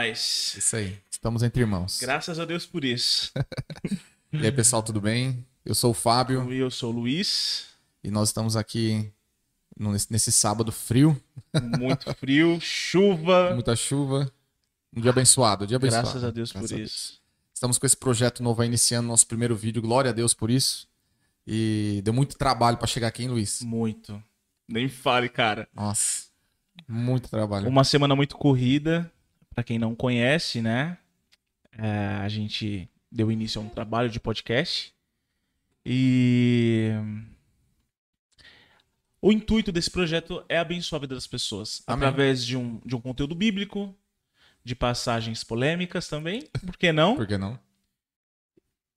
nós. Isso aí. Estamos entre irmãos. Graças a Deus por isso. E aí, pessoal, tudo bem? Eu sou o Fábio E eu sou o Luiz. e nós estamos aqui nesse, sábado frio, Muito frio, chuva. muita chuva. Um dia abençoado, um dia abençoado. Graças a Deus por Graças a isso. Estamos com esse projeto novo aí, iniciando nosso primeiro vídeo. Glória a Deus por isso. E deu muito trabalho para chegar aqui, hein, Luiz? Muito. Nem fale, cara. Nossa, muito trabalho. Uma semana muito corrida. Pra quem não conhece, né? É, a gente deu início a um trabalho de podcast. E. O intuito desse projeto é abençoar a vida das pessoas. Amém. Através de um, de um conteúdo bíblico, de passagens polêmicas também. Por que não? Por que não?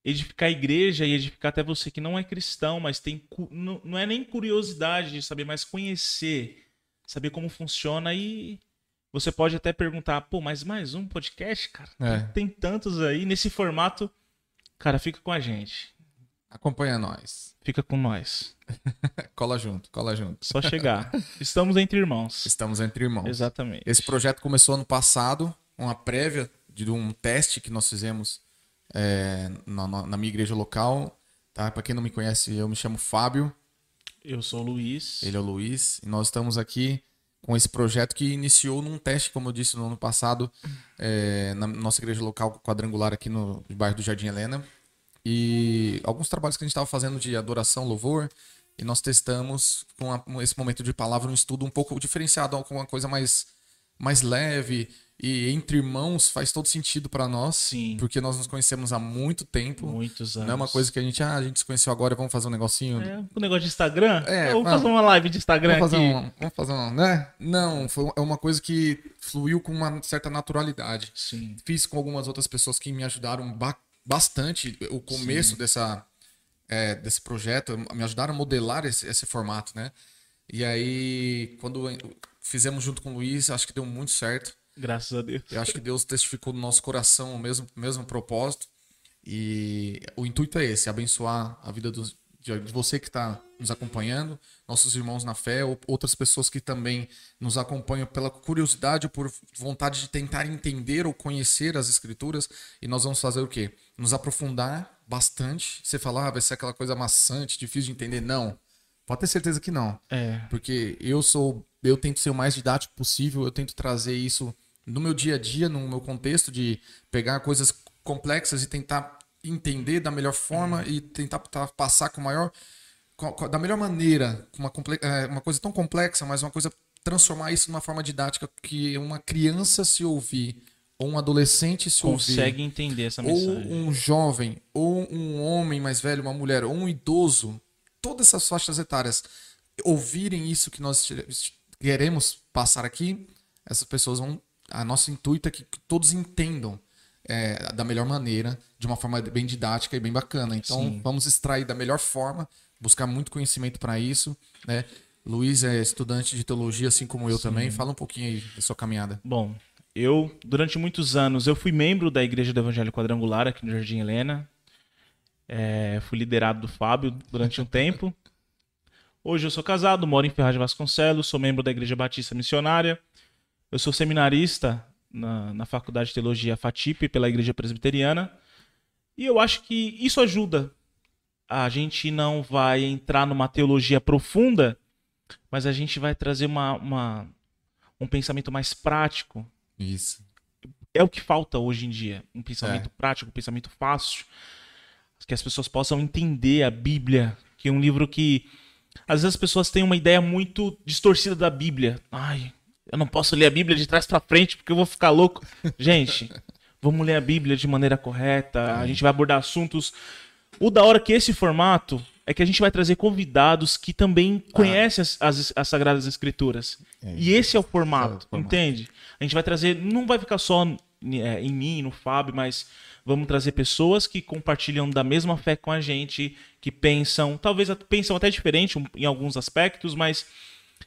edificar a igreja e edificar até você que não é cristão, mas tem não, não é nem curiosidade de saber, mas conhecer, saber como funciona e você pode até perguntar, pô, mas mais um podcast, cara? É. Tem tantos aí nesse formato. Cara, fica com a gente. Acompanha nós. Fica com nós. Cola junto, cola junto. Só chegar. Estamos entre irmãos. Estamos entre irmãos. Exatamente. Esse projeto começou ano passado, uma prévia de um teste que nós fizemos é, na, na- minha igreja local. Tá? Para quem não me conhece, eu me chamo Fábio, Eu sou o Luiz. ele é o Luiz, e nós estamos aqui com esse projeto que iniciou num teste, como eu disse no ano passado, é, na nossa igreja local quadrangular aqui no bairro do Jardim Helena. E alguns trabalhos que a gente estava fazendo de adoração, louvor, e nós testamos com a- esse momento de palavra, um estudo um pouco diferenciado, com uma coisa mais, mais leve e entre irmãos faz todo sentido para nós, Sim. porque nós nos conhecemos há muito tempo. Muitos anos. Não é uma coisa que a gente, ah, a gente se conheceu agora, vamos fazer um negocinho. É, o negócio de Instagram? É, Vamos fazer uma live de Instagram Vamos fazer, aqui. um, vamos fazer um, né? Não, foi é uma coisa que fluiu com uma certa naturalidade. Sim. Fiz com algumas outras pessoas que me ajudaram ba- bastante o começo dessa, é, desse projeto, me ajudaram a modelar esse, esse formato, né? E aí, quando fizemos junto com o Luiz, acho que deu muito certo. Graças a Deus. Eu acho que Deus testificou no nosso coração o mesmo, mesmo propósito. E o intuito é esse: abençoar a vida dos, de, de você que está nos acompanhando, nossos irmãos na fé, ou outras pessoas que também nos acompanham pela curiosidade ou por vontade de tentar entender ou conhecer as Escrituras. E nós vamos fazer o quê? Nos aprofundar bastante. Você falar, ah, vai ser aquela coisa maçante, difícil de entender. Não. Pode ter certeza que não É. porque eu sou eu tento ser o mais didático possível eu tento trazer isso no meu dia a dia no meu contexto de pegar coisas complexas e tentar entender da melhor forma e tentar passar com maior da melhor maneira uma, é, uma coisa tão complexa mas uma coisa transformar isso numa forma didática que uma criança se ouvir ou um adolescente se Consegue ouvir entender essa ou mensagem. um jovem, ou um homem mais velho, uma mulher, ou um idoso, todas essas faixas etárias ouvirem isso que nós queremos passar aqui, essas pessoas vão. A nossa intuito é que todos entendam é, da melhor maneira, de uma forma bem didática e bem bacana. Então, Sim. vamos extrair da melhor forma, buscar muito conhecimento para isso, né? Luiz é estudante de teologia, assim como eu também. Fala um pouquinho aí da sua caminhada. Bom, eu, durante muitos anos, eu fui membro da Igreja do Evangelho Quadrangular aqui no Jardim Helena. É, fui liderado do Fábio durante um tempo. Hoje eu sou casado, moro em Ferraz de Vasconcelos, sou membro da Igreja Batista Missionária. Eu sou seminarista na, na Faculdade de Teologia FATIP pela Igreja Presbiteriana. E eu acho que isso ajuda. A gente não vai entrar numa teologia profunda, mas a gente vai trazer uma, uma- um pensamento mais prático. Isso. É o que falta hoje em dia. Um pensamento É. prático, um pensamento fácil. Que as pessoas possam entender a Bíblia, que é um livro que. Às vezes as pessoas têm uma ideia muito distorcida da Bíblia. Ai, eu não posso ler a Bíblia de trás pra frente porque eu vou ficar louco. Gente, vamos ler a Bíblia de maneira correta. A gente vai abordar assuntos. O da hora que esse formato é que a gente vai trazer convidados que também conhecem as, as- as Sagradas Escrituras. É, e esse é o esse é formato, o formato. entende? A gente vai trazer, não vai ficar só é, em mim, no Fábio, mas vamos trazer pessoas que compartilham da mesma fé com a gente, que pensam, talvez pensam até diferente em alguns aspectos, mas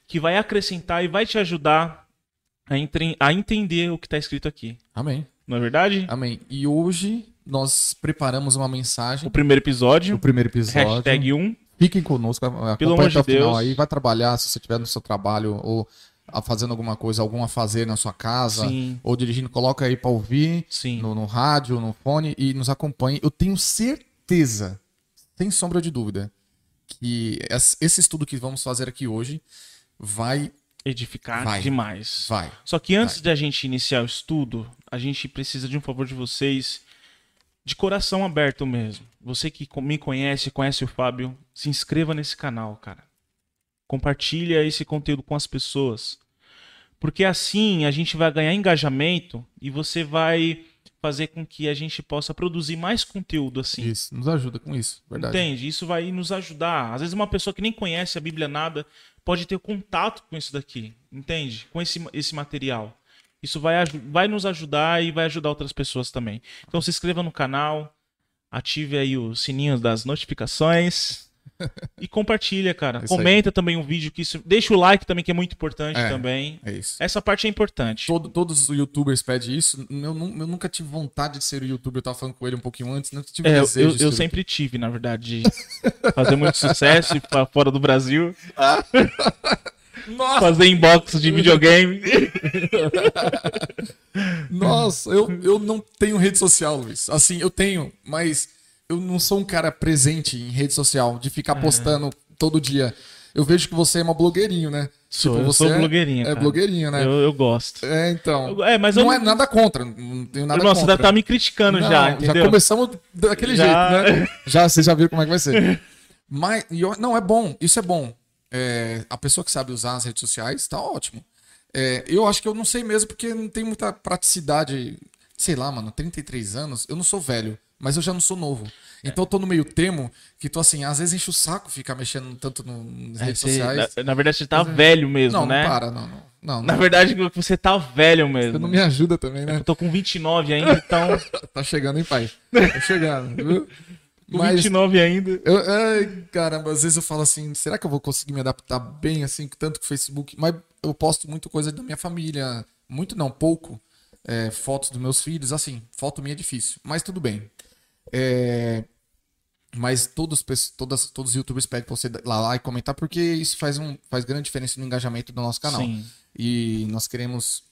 que vai acrescentar e vai te ajudar a, entre- a entender o que está escrito aqui. Amém. Não é verdade? Amém. E hoje nós preparamos uma mensagem O primeiro episódio, o primeiro episódio. hashtag 1. Fiquem conosco, Pelo amor de final Deus. aí. Vai trabalhar, se você estiver no seu trabalho ou fazendo alguma coisa, algum a fazer na sua casa, Sim. ou dirigindo, coloca aí pra ouvir Sim. no, no rádio, no fone e nos acompanhe. Eu tenho certeza, sem sombra de dúvida, que es- esse estudo que vamos fazer aqui hoje vai, Edificar Vai. demais. vai. Só que antes de a gente iniciar o estudo, a gente precisa de um favor de vocês, de coração aberto mesmo. Você que me conhece, conhece o Fábio, se inscreva nesse canal, cara. Compartilha esse conteúdo com as pessoas. Porque assim a gente vai ganhar engajamento e você vai fazer com que a gente possa produzir mais conteúdo assim. Isso, nos ajuda com isso, verdade. Entende? Isso vai nos ajudar. Às vezes uma pessoa que nem conhece a Bíblia nada pode ter contato com isso daqui, entende? Com esse, esse material. Isso vai, vai nos ajudar e vai ajudar outras pessoas também. Então se inscreva no canal, ative aí o sininho das notificações e compartilha, cara. Isso aí. Comenta também o vídeo que isso, deixa o like também que é muito importante É. também. É isso. Essa parte é importante. Todo- todos os youtubers pedem isso. Eu, eu nunca tive vontade de ser youtuber. Eu tava falando com ele um pouquinho antes. Nunca tive É, eu, desejo eu, de eu sempre tive, na verdade, de fazer muito sucesso e pra fora do Brasil. Nossa, fazer inbox de videogame. nossa eu, eu não tenho rede social, Luiz. Assim, eu tenho, mas eu não sou um cara presente em rede social, de ficar postando todo dia. Eu vejo que você é uma blogueirinho, né? Sou, eu você sou é- blogueirinho. É cara. blogueirinho, né? Eu, eu gosto. É, então. Eu- É, mas eu não é nada contra. Não tenho nada você contra. já tá me criticando Não, já, entendeu? começamos daquele Já. jeito, né? Já, vocês já viram como é que vai ser. Mas, eu- não, é bom, isso é bom. É, a pessoa que sabe usar as redes sociais tá ótimo. É, eu acho que eu não sei mesmo, porque não tem muita praticidade. Sei lá, mano, 33 anos, eu não sou velho, mas eu já não sou novo. Então eu tô no meio termo que tô assim, às vezes enche o saco ficar mexendo tanto no- nas É, redes você- sociais. na, na verdade, você tá velho mesmo, não, né? não para, não, não. não, Na não. verdade, você tá velho mesmo. Você não me ajuda também, né? Eu tô com 29 ainda, então. Tá chegando, hein, pai? Tá chegando, viu? Com 29 ainda. Eu, ai, caramba, às vezes eu falo assim, será que eu vou conseguir me adaptar bem assim, tanto com o Facebook? Mas eu posto muito coisa da minha família, muito não, pouco. É, fotos dos meus filhos, assim, foto minha é difícil, mas tudo bem. É, mas todos, todas, todos os youtubers pedem pra você ir lá, lá e comentar, porque isso faz, um, faz grande diferença no engajamento do nosso canal. Sim. E nós queremos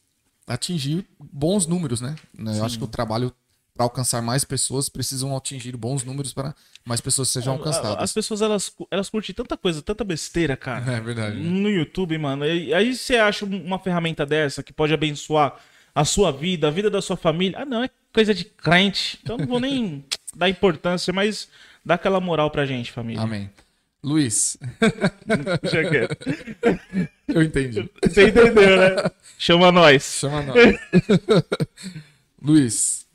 atingir bons números, né? Eu acho que o trabalho para alcançar mais pessoas precisam atingir bons números para mais pessoas sejam As alcançadas. pessoas, elas, elas curtem tanta coisa, tanta besteira, cara. É verdade. No YouTube, mano. E aí você acha uma ferramenta dessa que pode abençoar a sua vida, a vida da sua família. Ah, não, é coisa de crente. Então eu não vou nem dar importância, mas dá aquela moral pra gente, família. Amém. Luiz, quieto. eu entendi. Você entendeu, né? Chama nós. Chama nós. Luiz,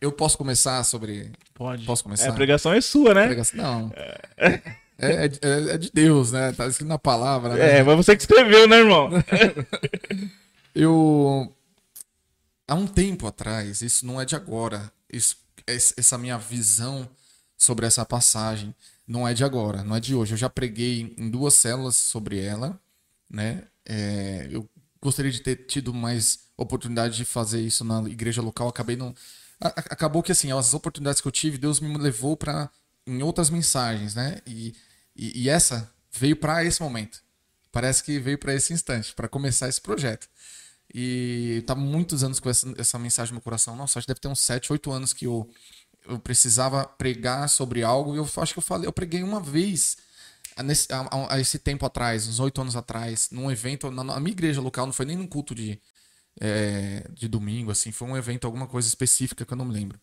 eu posso começar sobre Pode. Posso começar? É, a pregação é sua, né? pregação? Não. É, é, é- é de Deus, né? Tá escrito na palavra. né? É, mas você que escreveu, né, irmão? Eu. Há um tempo atrás, isso não é de agora, isso, essa minha visão sobre essa passagem não é de agora, não é de hoje. Eu já preguei em duas células sobre ela, né? É, eu gostaria de ter tido mais oportunidade de fazer isso na igreja local, acabei não. Acabou que assim, as oportunidades que eu tive, Deus me levou para em outras mensagens, né? E, e, e essa veio para esse momento. Parece que veio para esse instante, para começar esse projeto. E tá muitos anos com essa, essa mensagem no meu coração. Nossa, acho que deve ter uns 7, 8 anos que eu, eu precisava pregar sobre algo. E eu acho que eu falei, eu preguei uma vez nesse- a- a- a esse tempo atrás, uns 8 anos atrás, num evento, na, na minha igreja local, não foi nem num culto de, é, de domingo, assim, foi um evento, alguma coisa específica que eu não me lembro.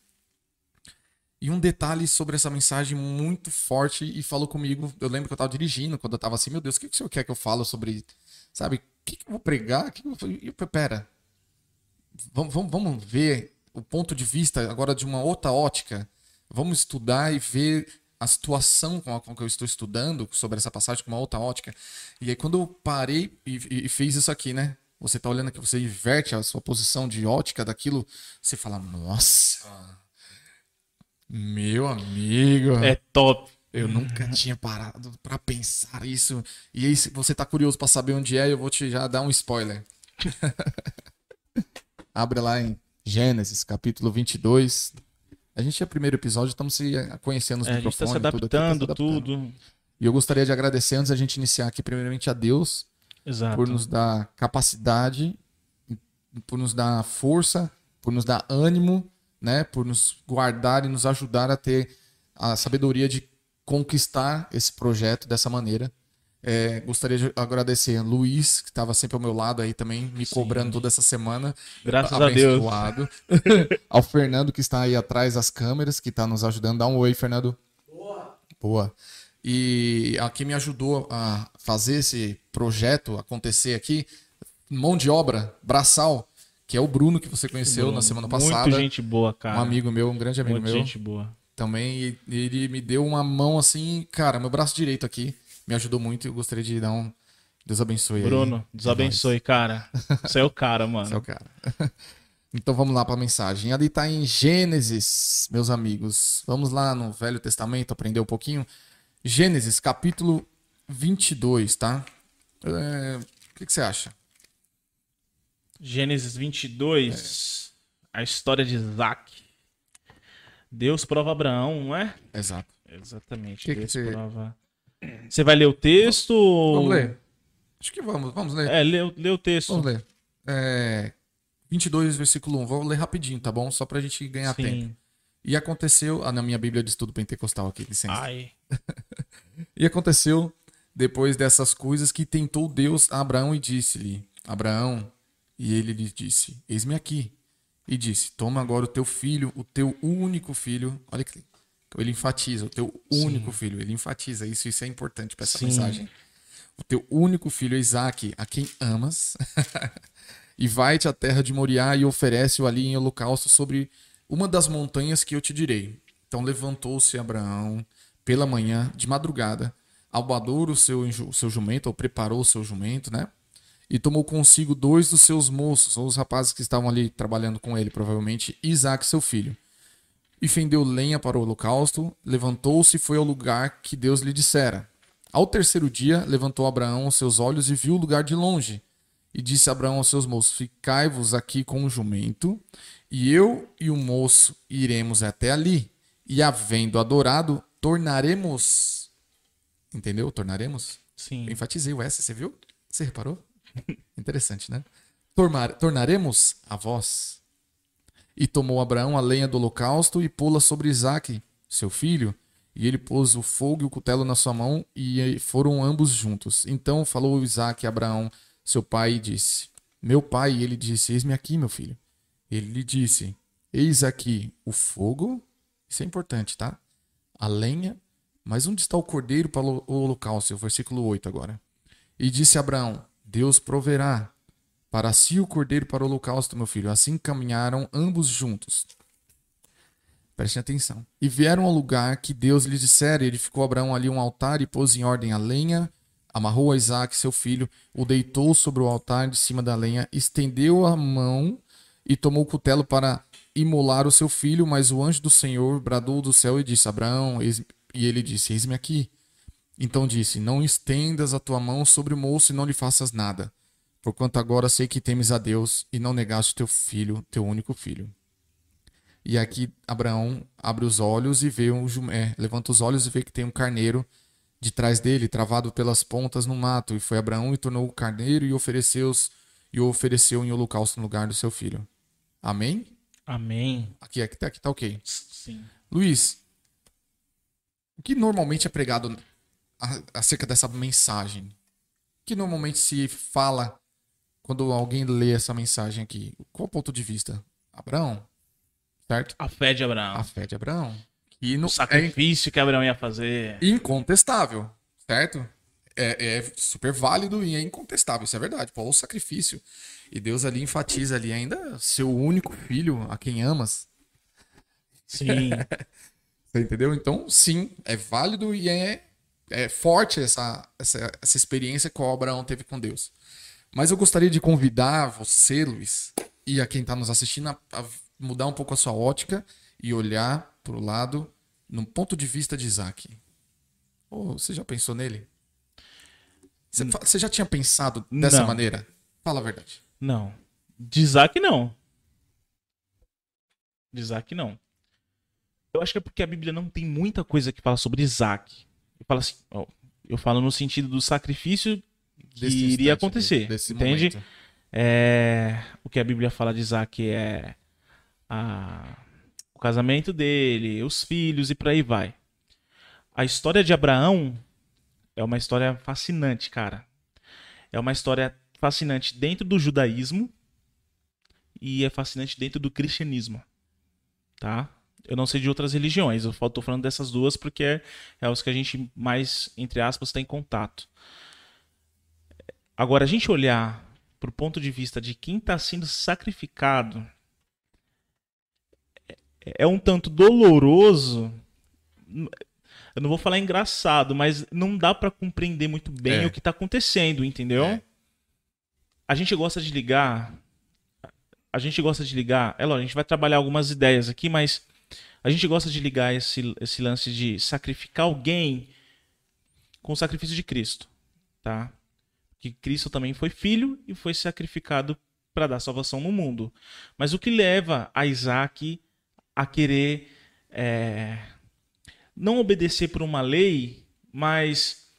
E um detalhe sobre essa mensagem muito forte e falou comigo. Eu lembro que eu tava dirigindo, quando eu tava assim, meu Deus, o que, que o senhor quer que eu falo sobre. Sabe, o que, que eu vou pregar? Que que eu. E pera. Vamos, vamos, vamos ver o ponto de vista agora de uma outra ótica. Vamos estudar e ver a situação com a com que eu estou estudando sobre essa passagem com uma outra ótica. E aí, quando eu parei e, e- e fiz isso aqui, né? Você tá olhando aqui, você inverte a sua posição de ótica daquilo, você fala, nossa, meu amigo. É top. Eu nunca tinha parado pra pensar isso. E aí, se você tá curioso pra saber onde é, eu vou te já dar um spoiler. Abre lá em Gênesis, capítulo 22. A gente é o primeiro episódio, estamos se conhecendo os É, a gente tá microfones. se tudo aqui, tá se adaptando, adaptando. tudo. E eu gostaria de agradecer, antes da gente iniciar aqui, primeiramente a Deus Exato. por nos dar capacidade, por nos dar força, por nos dar ânimo, né? Por nos guardar e nos ajudar a ter a sabedoria de conquistar esse projeto dessa maneira. É, gostaria de agradecer a Luiz, que estava sempre ao meu lado aí também, me Sim. cobrando toda essa semana. Graças a Deus. Ao Fernando, que está aí atrás das câmeras, que está nos ajudando. Dá um oi, Fernando. Boa. Boa. E a quem me ajudou a fazer esse projeto acontecer aqui, mão de obra, braçal, que é o Bruno, que você conheceu na semana passada. Muito gente boa, cara. Um amigo meu, um grande amigo Muito meu gente boa. também. Ele me deu uma mão assim, cara, meu braço direito aqui. Me ajudou muito e eu gostaria de dar um. Deus abençoe aí. Bruno, Deus abençoe, cara. Você é o cara, Esse é o mano. cara. Então vamos lá para a mensagem. Ali está em Gênesis, meus amigos. Vamos lá no Velho Testamento aprender um pouquinho. Gênesis, capítulo 22, tá? É, O que, que você acha? Gênesis 22, a história de Isaac. Deus prova Abraão, não é? Exato. Exatamente. Que que Deus você- prova. Você vai ler o texto? ou- Vamos ler? Acho que vamos, vamos ler. É, lê, o- lê o texto. Vamos ler. É, 22, versículo 1. Vou ler rapidinho, tá bom? Só pra gente ganhar Sim. tempo. E aconteceu. Ah, na minha Bíblia de estudo pentecostal aqui, licença. Ai. E aconteceu depois dessas coisas que tentou Deus a Abraão e disse-lhe: Abraão, e ele lhe disse: Eis-me aqui. E disse: Toma agora o teu filho, o teu único filho. Olha que ele enfatiza, o teu único filho. Ele enfatiza isso, isso é importante para essa Sim. mensagem. O teu único filho Isaac, a quem amas, e vai-te à terra de Moriá e oferece-o ali em holocausto sobre uma das montanhas que eu te direi. Então levantou-se Abraão pela manhã, de madrugada, albadou o seu, seu jumento, ou preparou o seu jumento, né? E tomou consigo dois dos seus moços, ou os rapazes que estavam ali trabalhando com ele, provavelmente, Isaac, seu filho. E fendeu lenha para o holocausto, levantou-se e foi ao lugar que Deus lhe dissera. Ao terceiro dia, levantou Abraão os seus olhos e viu o lugar de longe. E disse Abraão aos seus moços: Ficai-vos aqui com o jumento, e eu e o moço iremos até ali. E havendo adorado, tornaremos. Entendeu? Tornaremos? Sim. Eu enfatizei o S, você viu? Você reparou? Interessante, né? Tornar- tornaremos a voz. E tomou Abraão a lenha do holocausto e pô-la sobre Isaque, seu filho. E ele pôs o fogo e o cutelo na sua mão e foram ambos juntos. Então falou Isaque a Abraão, seu pai, e disse: Meu pai, e ele disse: Eis-me aqui, meu filho. Ele lhe disse: Eis aqui o fogo. Isso é importante, tá? A lenha. Mas onde está o cordeiro para o holocausto? O versículo 8 agora. E disse Abraão: Deus proverá para si o cordeiro para o holocausto, meu filho. Assim caminharam ambos juntos. Prestem atenção. E vieram ao lugar que Deus lhe dissera. E edificou Abraão ali um altar e pôs em ordem a lenha. Amarrou a Isaac, seu filho, o deitou sobre o altar de cima da lenha, estendeu a mão e tomou o cutelo para imolar o seu filho. Mas o anjo do Senhor bradou do céu e disse: Abraão, e ele disse: Eis-me aqui. Então disse: Não estendas a tua mão sobre o moço e não lhe faças nada, porquanto agora sei que temes a Deus e não negaste teu filho, teu único filho. E aqui Abraão abre os olhos e vê um jum- é, levanta os olhos e vê que tem um carneiro de trás dele, travado pelas pontas no mato. E foi Abraão e tornou o carneiro e ofereceu e o ofereceu em holocausto no lugar do seu filho. Amém? Amém. Aqui, aqui, tá- aqui tá ok. Sim. Luiz, o que normalmente é pregado acerca dessa mensagem? Que normalmente se fala quando alguém lê essa mensagem aqui? Qual o ponto de vista? Abraão, certo? A fé de Abraão. A fé de Abraão. E no, O sacrifício que Abraão ia fazer. é incontestável, certo? É, é super válido e é incontestável, isso é verdade. Pô, o sacrifício. E Deus ali enfatiza ali ainda seu único filho, a quem amas. Sim. Você entendeu? Então, sim, é válido e é, é forte essa, essa, essa experiência que o Abraão teve com Deus. Mas eu gostaria de convidar você, Luiz, e a quem está nos assistindo, a, a mudar um pouco a sua ótica e olhar para o lado no ponto de vista de Isaac. Ô, você já pensou nele? Você, fa- você já tinha pensado dessa Não. maneira? Fala a verdade. Não. De Isaac, não. De Isaac, não. Eu acho que é porque a Bíblia não tem muita coisa que fala sobre Isaac. Eu falo assim, ó, eu falo no sentido do sacrifício que Desse iria acontecer. desse entende? É, o que a Bíblia fala de Isaac é a- o casamento dele, os filhos e por aí vai. A história de Abraão é uma história fascinante, cara. É uma história fascinante dentro do judaísmo e é fascinante dentro do cristianismo, tá? Eu não sei de outras religiões, eu tô falando dessas duas porque é, é os que a gente mais, entre aspas, tem contato. Agora, a gente olhar pro ponto de vista de quem está sendo sacrificado é- é um tanto doloroso. Eu não vou falar engraçado, mas não dá para compreender muito bem É. o que tá acontecendo, entendeu? É. A gente gosta de ligar. A gente gosta de ligar. É lógico, a gente vai trabalhar algumas ideias aqui, mas a gente gosta de ligar esse, esse lance de sacrificar alguém com o sacrifício de Cristo, tá? Que Cristo também foi filho e foi sacrificado para dar salvação no mundo. Mas o que leva a Isaac a querer é, não obedecer por uma lei, mas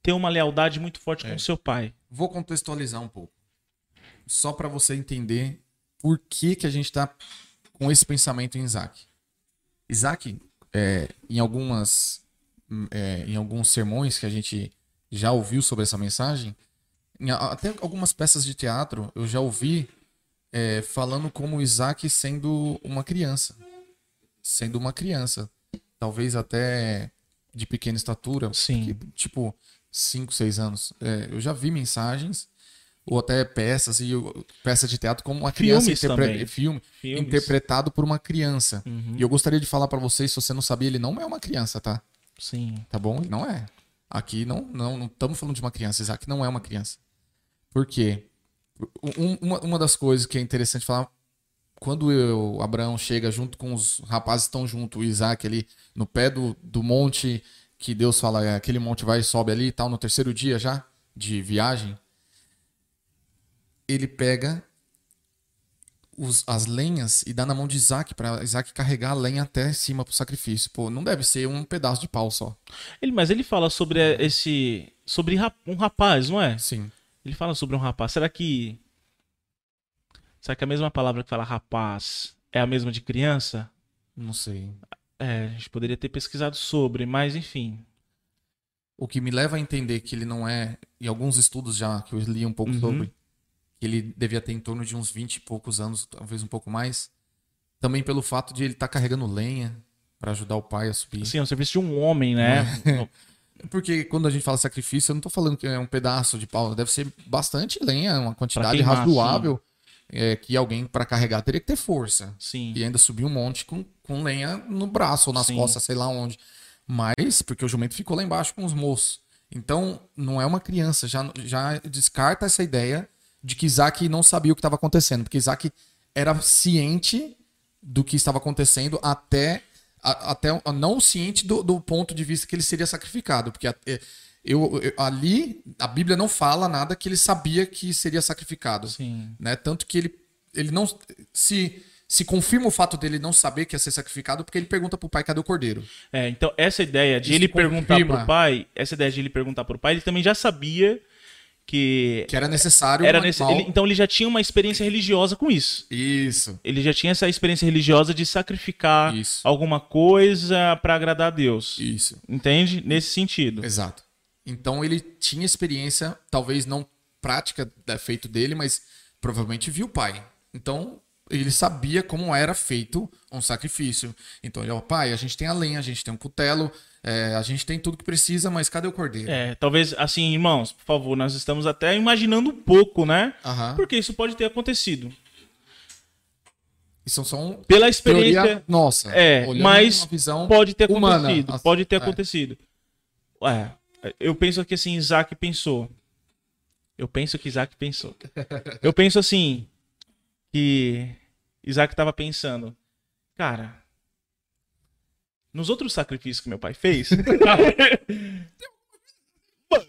ter uma lealdade muito forte É. com seu pai? Vou contextualizar um pouco. Só para você entender por que, que a gente está com esse pensamento em Isaac. Isaac, é, em, algumas, hum, é, em alguns sermões que a gente já ouviu sobre essa mensagem, em até algumas peças de teatro eu já ouvi é, falando como Isaac sendo uma criança. Sendo uma criança. Talvez até de pequena estatura. Sim. que, tipo, 5, 6 anos. É, eu já vi mensagens, ou até peças, e eu- peça de teatro como uma criança interpre- filme Filmes. interpretado por uma criança. Uhum. E eu gostaria de falar pra vocês, se você não sabia, ele não é uma criança, tá? Sim. Tá bom? Ele não é. Aqui não não não estamos falando de uma criança, Isaac não é uma criança. Por quê? Um- uma, uma das coisas que é interessante falar, quando eu, Abraão chega junto com os rapazes que estão junto, o Isaac ali no pé do, do monte, que Deus fala, "É, aquele monte vai e sobe ali e tal, no terceiro dia já de viagem, ele pega os- as lenhas e dá na mão de Isaac para Isaac carregar a lenha até cima pro sacrifício. Pô, não deve ser um pedaço de pau só. Ele, mas ele fala sobre esse. Sobre um rapaz, não é? Sim. Ele fala sobre um rapaz. Será que. Será que a mesma palavra que fala rapaz é a mesma de criança? Não sei. É, a gente poderia ter pesquisado sobre, mas enfim. O que me leva a entender que ele não é, em alguns estudos já que eu li um pouco Uhum. sobre, ele devia ter em torno de uns 20 e poucos anos, talvez um pouco mais. Também pelo fato de ele estar carregando lenha para ajudar o pai a subir. Assim, é o serviço de um homem, né? Porque quando a gente fala sacrifício, eu não tô falando que é um pedaço de pau, deve ser bastante lenha, uma quantidade queimar, razoável é, que alguém para carregar teria que ter força. Sim. E ainda subir um monte com, com lenha no braço ou nas Sim. costas, sei lá onde. Mas, porque o jumento ficou lá embaixo com os moços. Então, não é uma criança. Já, já descarta essa ideia de que Isaac não sabia o que estava acontecendo. Porque Isaac era ciente do que estava acontecendo até, a- até não ciente do, do ponto de vista que ele seria sacrificado. Porque a- é, eu, eu- ali, a Bíblia não fala nada que ele sabia que seria sacrificado Sim. né? Tanto que ele, ele não se se confirma o fato dele não saber que ia ser sacrificado porque ele pergunta pro pai cadê o cordeiro. É, então essa ideia de Isso ele perguntar confirma. pro pai, essa ideia de ele perguntar pro pai, ele também já sabia que Que era necessário era nesse, ele- então ele já tinha uma experiência religiosa com isso. Isso. Ele já tinha essa experiência religiosa de sacrificar Isso. alguma coisa pra agradar a Deus. Isso. Entende? Nesse sentido. Exato. Então ele tinha experiência, talvez não prática da feito dele, mas provavelmente viu o pai. Então ele sabia como era feito um sacrifício. Então ele, ó, pai, a gente tem a lenha, a gente tem um cutelo, é, a gente tem tudo que precisa, mas cadê o cordeiro? É, talvez assim, irmãos, por favor, nós estamos até imaginando um pouco, né? Aham. Porque isso pode ter acontecido. Isso só um Pela experiência, nossa. É, mas pode ter humana. acontecido. Pode ter é. acontecido. Ué, eu penso que assim, Isaac pensou. Eu penso que Isaac pensou. Eu penso assim, que Isaac estava pensando, cara, nos outros sacrifícios que meu pai fez, Mano,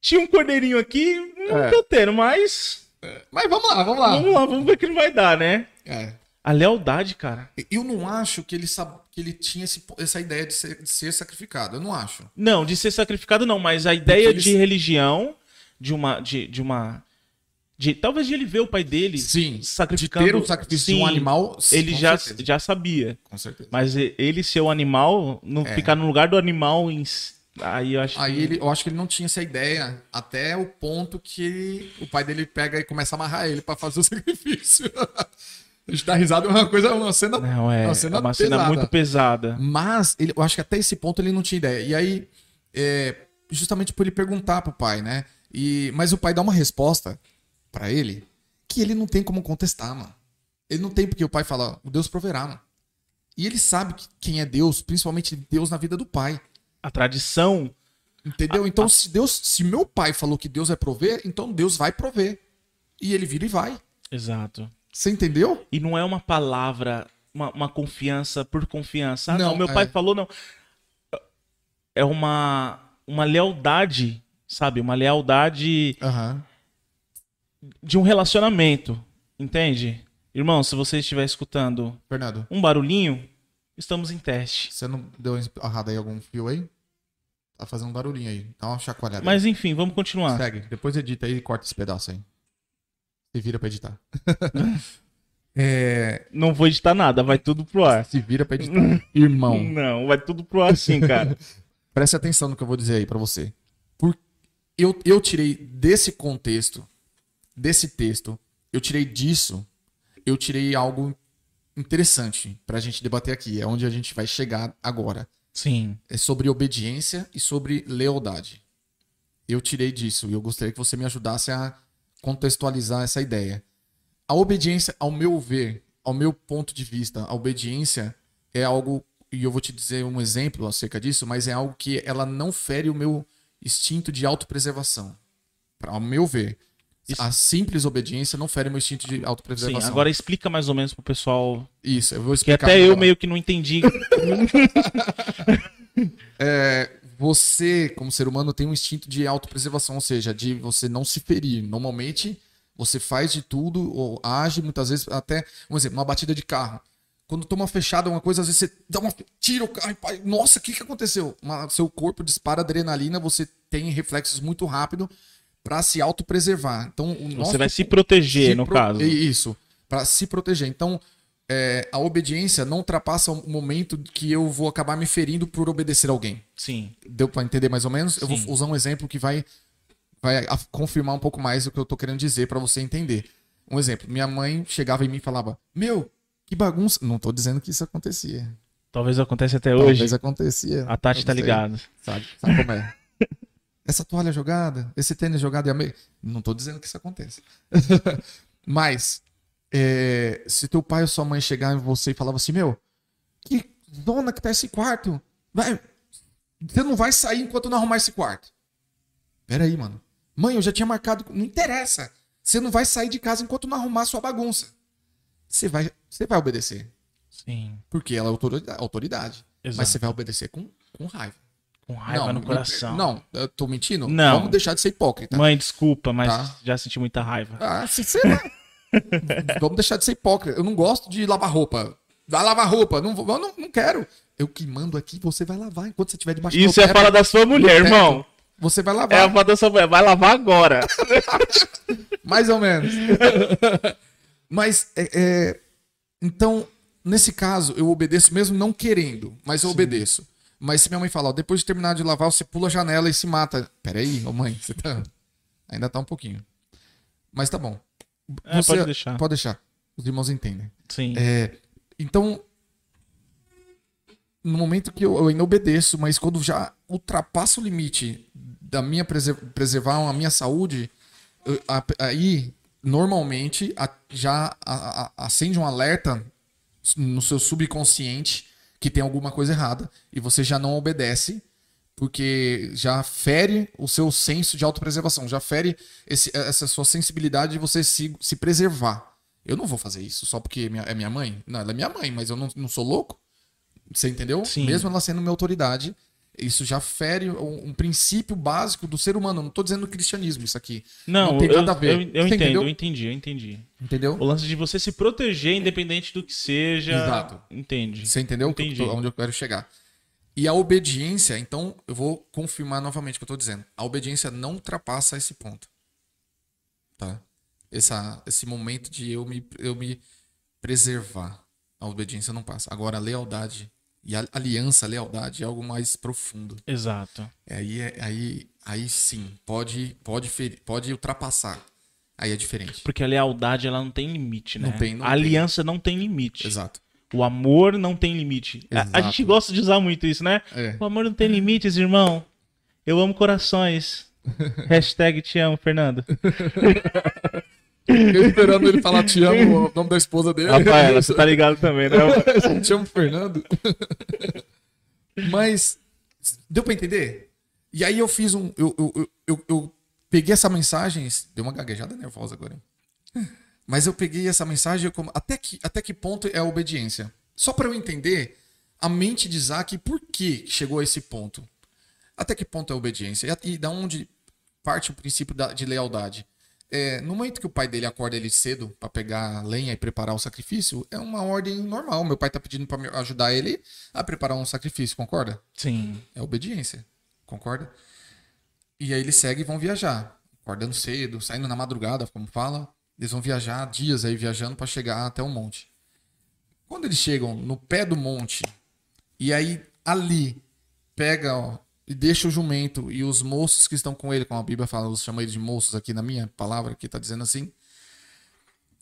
tinha um cordeirinho aqui, não É. tô tendo, mas Mas vamos lá, vamos lá. vamos lá, vamos ver o que ele vai dar, né? É. A lealdade, cara. Eu não acho que ele, sab... que ele tinha esse... essa ideia de ser... de ser sacrificado. Eu não acho. Não, de ser sacrificado não, mas a ideia eles- de religião, de uma. De, de uma. De, talvez de ele ver o pai dele Sim. sacrificando. De ter o sacrifício de um Sim, animal. sim, Ele já, certeza. já sabia. Com certeza. Mas ele ser o animal, não É. ficar no lugar do animal em. Aí eu acho Aí que. ele, eu acho que ele não tinha essa ideia até o ponto que o pai dele pega e começa a amarrar ele pra fazer o sacrifício. a gente dá risada, é uma coisa, uma cena. Não, é uma uma cena cena, cena pesada. muito pesada. Mas ele, eu acho que até esse ponto ele não tinha ideia. E aí, é, justamente por ele perguntar pro pai, né? E, mas o pai dá uma resposta pra ele que ele não tem como contestar, mano. Ele não tem porque o pai fala, o Deus proverá, mano. E ele sabe que- quem é Deus, principalmente Deus na vida do pai. A tradição. Entendeu? Então, se Deus, se meu pai falou que Deus vai prover, então Deus vai prover. E ele vira e vai. Exato. Você entendeu? E não é uma palavra, uma, uma confiança por confiança. Ah, Não, não, meu é. pai falou, não. É uma, uma lealdade, sabe? Uma lealdade Aham. De um relacionamento. Entende? Irmão, se você estiver escutando Fernando, um barulhinho, estamos em teste. você não deu errado aí algum fio aí? Tá fazendo um barulhinho aí. Dá uma chacoalhada. aí. Mas enfim, vamos continuar. Segue. Depois edita aí e corta esse pedaço aí. Se vira pra editar. é, Não vou editar nada, vai tudo pro ar. se vira pra editar. Irmão, Não, vai tudo pro ar sim, cara. preste atenção no que eu vou dizer aí pra você. Por... Eu, eu tirei desse contexto, desse texto, eu tirei disso, eu tirei algo interessante pra gente debater aqui. É onde a gente vai chegar agora. Sim. É sobre obediência e sobre lealdade. Eu tirei disso e eu gostaria que você me ajudasse a contextualizar essa ideia. A obediência, ao meu ver, ao meu ponto de vista, a obediência é algo, e eu vou te dizer um exemplo acerca disso, mas é algo que ela não fere o meu instinto de autopreservação. Ao meu ver, Isso- a simples obediência não fere o meu instinto de Sim, autopreservação. agora explica mais ou menos pro pessoal. Isso, eu vou Que explicar. até eu meio que não entendi. É, você, como ser humano, tem um instinto de autopreservação, ou seja, de você não se ferir. Normalmente, você faz de tudo, ou age muitas vezes, até, um exemplo, uma batida de carro. Quando toma fechada uma coisa, às vezes você dá uma. tira o carro e pai, nossa, o que, que aconteceu? Uma- seu corpo dispara adrenalina, você tem reflexos muito rápido para se autopreservar. Então, Você vai se proteger, se no pro- caso. Isso, para se proteger. Então, é, a obediência não ultrapassa o momento que eu vou acabar me ferindo por obedecer alguém. Sim. Deu para entender mais ou menos? Eu Sim. vou usar um exemplo que vai, vai confirmar um pouco mais o que eu tô querendo dizer para você entender. Um exemplo, minha mãe chegava em mim e falava: Meu, que bagunça. Não tô dizendo que isso acontecia. Talvez aconteça até hoje. Talvez acontecia. A Tati Eu tá ligada. Sabe, sabe como é? Essa toalha jogada, esse tênis jogado e a meia. Não tô dizendo que isso aconteça. Mas, é, se teu pai ou sua mãe chegar em você e falava assim, meu, que zona que tá esse quarto? Vai, você não vai sair enquanto não arrumar esse quarto. Pera aí, mano. Mãe, eu já tinha marcado. Não interessa. Você não vai sair de casa enquanto não arrumar sua bagunça. Você vai, você vai obedecer. Sim. Porque ela é autorida- autoridade. Exato. Mas você vai obedecer com, com raiva. Com raiva no coração. Não, eu tô mentindo? Não. Vamos deixar de ser hipócrita. Mãe, desculpa, mas Tá. já senti muita raiva. Ah, lá. Vamos deixar de ser hipócrita. Eu não gosto de lavar roupa. Vai lavar roupa. Não, vou- eu não, não quero. Eu que mando aqui, você vai lavar. Enquanto você estiver debaixo Isso do é fala da sua mulher, irmão. Você vai É lavar. a fala da sua mulher. Vai lavar agora. Mais ou menos. mas, é, é, então, nesse caso, eu obedeço mesmo não querendo, mas eu obedeço. Mas se minha mãe falar, ó, depois de terminar de lavar, você pula a janela e se mata. Peraí, ô mãe, você tá. Ainda tá um pouquinho. Mas tá bom. É, pode deixar. Pode deixar. Os irmãos entendem. Sim. É, então, no momento que eu, eu ainda obedeço, mas quando já ultrapassa o limite da minha preser- preservar a minha saúde, eu- a- aí normalmente a- já a- acende um alerta no seu subconsciente que tem alguma coisa errada e você já não obedece porque já fere o seu senso de autopreservação, já fere esse- essa sua sensibilidade de você se, se preservar. Eu não vou fazer isso só porque é minha mãe. Não, ela é minha mãe, mas eu não, não sou louco. Você entendeu? Sim. Mesmo ela sendo minha autoridade, Isso já fere um, um princípio básico do ser humano. Não tô dizendo do cristianismo isso aqui. Não, Não tem eu, nada a ver. Eu, eu entendo, entendeu? eu entendi, eu entendi. Entendeu? O lance de você se proteger, independente do que seja. Exato. Entende. Você entendeu Entendi. onde eu quero chegar? E a obediência, então, eu vou confirmar novamente o que eu tô dizendo. A obediência não ultrapassa esse ponto. Tá? Essa, esse momento de eu me, eu me preservar. A obediência não passa. Agora, a lealdade e a aliança, a lealdade é algo mais profundo. Exato. Aí, é- aí, aí sim, pode, pode, feri- pode ultrapassar. Aí é diferente. Porque a lealdade ela não tem limite, né? Não tem, não a tem. aliança não tem limite. Exato. O amor não tem limite. A- gente gosta de usar muito isso, né? É. O amor não tem limites, irmão. Eu amo corações. Hashtag te amo, Fernando. Eu esperando ele falar te amo, o nome da esposa dele. Rafaela, você tá ligado também, né? Te amo, Fernando. Mas deu pra entender? E aí eu fiz um. Eu, eu, eu, eu, eu peguei essa mensagem. Deu uma gaguejada nervosa agora. hein? Mas eu peguei essa mensagem eu como- até que, até que ponto é a obediência? Só para eu entender a mente de Isaac e por que chegou a esse ponto. Até que ponto é a obediência? E, e da onde parte o princípio da- de lealdade? É, no momento que o pai dele acorda ele cedo para pegar lenha e preparar o sacrifício, é uma ordem normal. Meu pai tá pedindo para ajudar ele a preparar um sacrifício, concorda? Sim. É obediência, concorda? E aí eles seguem e vão viajar, acordando cedo, saindo na madrugada, como fala. Eles vão viajar dias aí viajando para chegar até o monte. Quando eles chegam no pé do monte e aí ali pega ó, e deixa o jumento e os moços que estão com ele, como a Bíblia fala, eu chamo eles de moços aqui na minha palavra, que tá dizendo assim.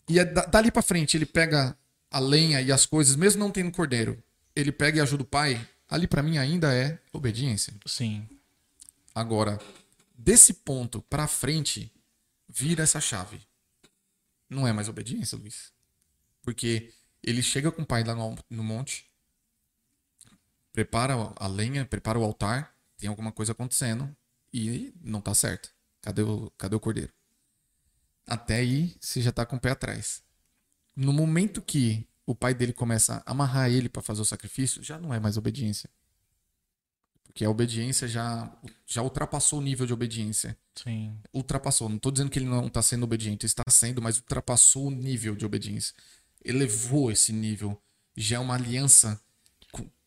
E é da- dali para frente ele pega a lenha e as coisas, mesmo não tendo cordeiro, ele pega e ajuda o pai. Ali para mim ainda é obediência. Sim. Agora, desse ponto pra frente, vira essa chave. Não é mais obediência, Luiz. Porque ele chega com o pai lá no, no monte, prepara a lenha, prepara o altar, tem alguma coisa acontecendo e não tá certo. Cadê o, cadê o cordeiro? Até aí, você já tá com o pé atrás. No momento que o pai dele começa a amarrar ele pra fazer o sacrifício, já não é mais obediência. Porque a obediência já, já ultrapassou o nível de obediência. Sim. Ultrapassou. Não tô dizendo que ele não está sendo obediente, está sendo, mas ultrapassou o nível de obediência. Elevou esse nível. Já é uma aliança,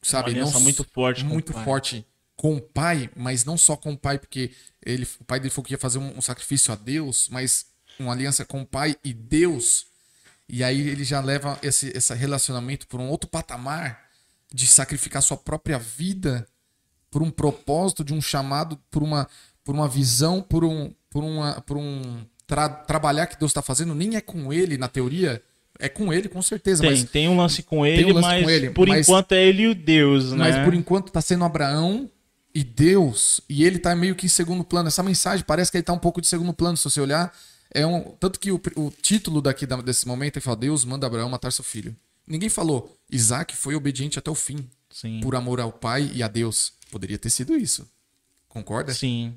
sabe? Uma aliança não muito forte muito forte com o pai, mas não só com o pai, porque ele, o pai dele falou que ia fazer um, um sacrifício a Deus, mas uma aliança com o pai e Deus. E aí ele já leva esse, esse relacionamento para um outro patamar de sacrificar sua própria vida por um propósito, de um chamado, por uma, por uma visão, por um, por uma, por um tra- trabalhar que Deus está fazendo. Nem é com ele na teoria, é com ele com certeza, Tem, mas tem um lance com ele, um lance mas com ele, por mas- enquanto é ele e o Deus, né? mas por enquanto tá sendo Abraão e Deus, e ele tá meio que em segundo plano. Essa mensagem parece que ele tá um pouco de segundo plano, se você olhar. É um, tanto que o, o título daqui da- desse momento é fala: Deus manda Abraão matar seu filho. Ninguém falou, Isaac foi obediente até o fim, Sim. por amor ao pai e a Deus. Poderia ter sido isso. Concorda? Sim.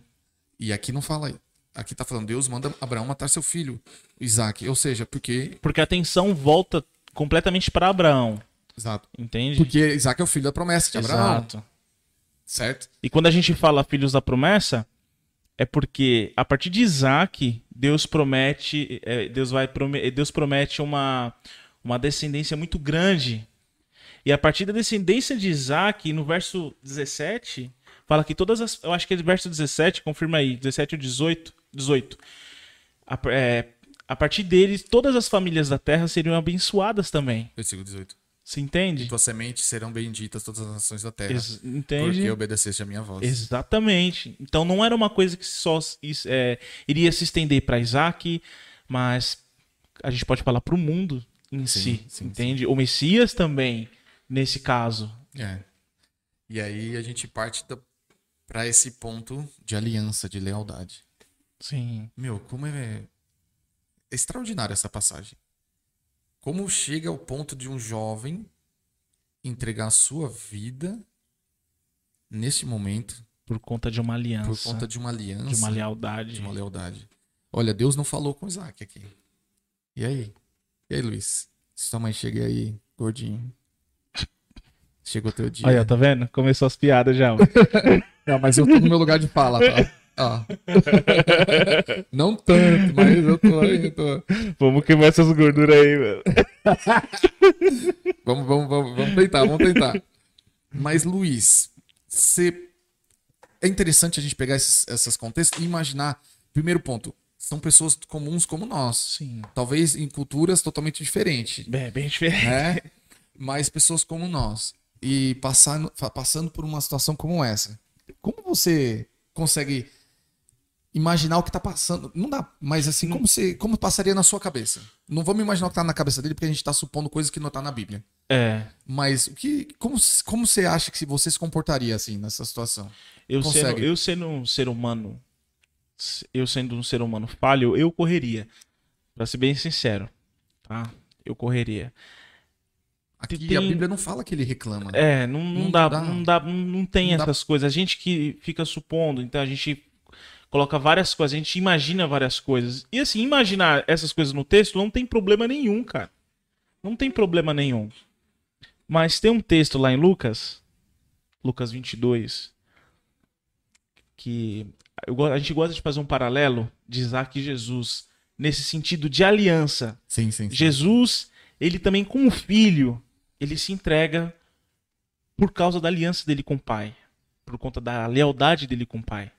E aqui não fala. Aqui tá falando, Deus manda Abraão matar seu filho, Isaac. Ou seja, porque. Porque a atenção volta completamente para Abraão, Exato. entende? Porque Isaac é o filho da promessa de Abraão. Exato. Certo? E quando a gente fala filhos da promessa, é porque a partir de Isaac, Deus promete, é, Deus vai Deus promete uma, uma descendência muito grande. E a partir da descendência de Isaac, no verso 17, fala que todas as. Eu acho que é verso 17, confirma aí, 17 ou 18. 18. A, é, a partir deles, todas as famílias da terra seriam abençoadas também. Versículo 18. Se entende? tua semente serão benditas todas as nações da terra. Ex- entende? Porque obedeceste a minha voz. Exatamente. Então não era uma coisa que só é, iria se estender para Isaac, mas a gente pode falar para o mundo em Sim, si, sim, entende? O Messias também, nesse caso. É. E aí a gente parte da, pra esse ponto de aliança, de lealdade. Sim. Meu, como é extraordinária essa passagem. Como chega ao ponto de um jovem entregar a sua vida nesse momento Por conta de uma aliança, por conta de uma aliança, de uma lealdade. de uma lealdade. Olha, Deus não falou com Isaac aqui. E aí? E aí, Luiz? Se sua mãe chega aí, gordinho. Chegou o teu dia. Aí, ó, tá vendo? Começou as piadas já. ó. Não, mas eu tô no meu lugar de fala, tá? Ah. Não tanto, mas eu tô aí, eu tô. Vamos queimar essas gorduras aí, mano. Vamos, vamos, vamos, vamos tentar, vamos tentar. Mas, Luiz, você... é interessante a gente pegar esses, esses contextos e imaginar. Primeiro ponto, são pessoas comuns como nós. Sim. Talvez em culturas totalmente diferentes, É, bem diferente. né? Mas pessoas como nós. E passando, passando por uma situação como essa. Como você consegue imaginar o que tá passando? Não dá, mas assim, como, você, como passaria na sua cabeça? Não vamos imaginar o que tá na cabeça dele, porque a gente tá supondo coisas que não tá na Bíblia. É. Mas o que, como, como você acha que se você se comportaria assim nessa situação? Eu sendo, Consegue. eu sendo um ser humano, eu sendo um ser humano falho, eu correria. Pra ser bem sincero, tá? Eu correria. Aqui Tem- a Bíblia não fala que ele reclama. né? É, não, não, Não dá, dá. não dá, não tem Não dá. essas coisas. A gente que fica supondo, então a gente coloca várias coisas, a gente imagina várias coisas. E assim, imaginar essas coisas no texto não tem problema nenhum, cara. Não tem problema nenhum. Mas tem um texto lá em Lucas, Lucas 22, que a gente gosta de fazer um paralelo de Isaac e Jesus, nesse sentido de aliança. Sim, sim. sim. Jesus, ele também com o filho, ele se entrega por causa da aliança dele com o pai, por conta da lealdade dele com o pai.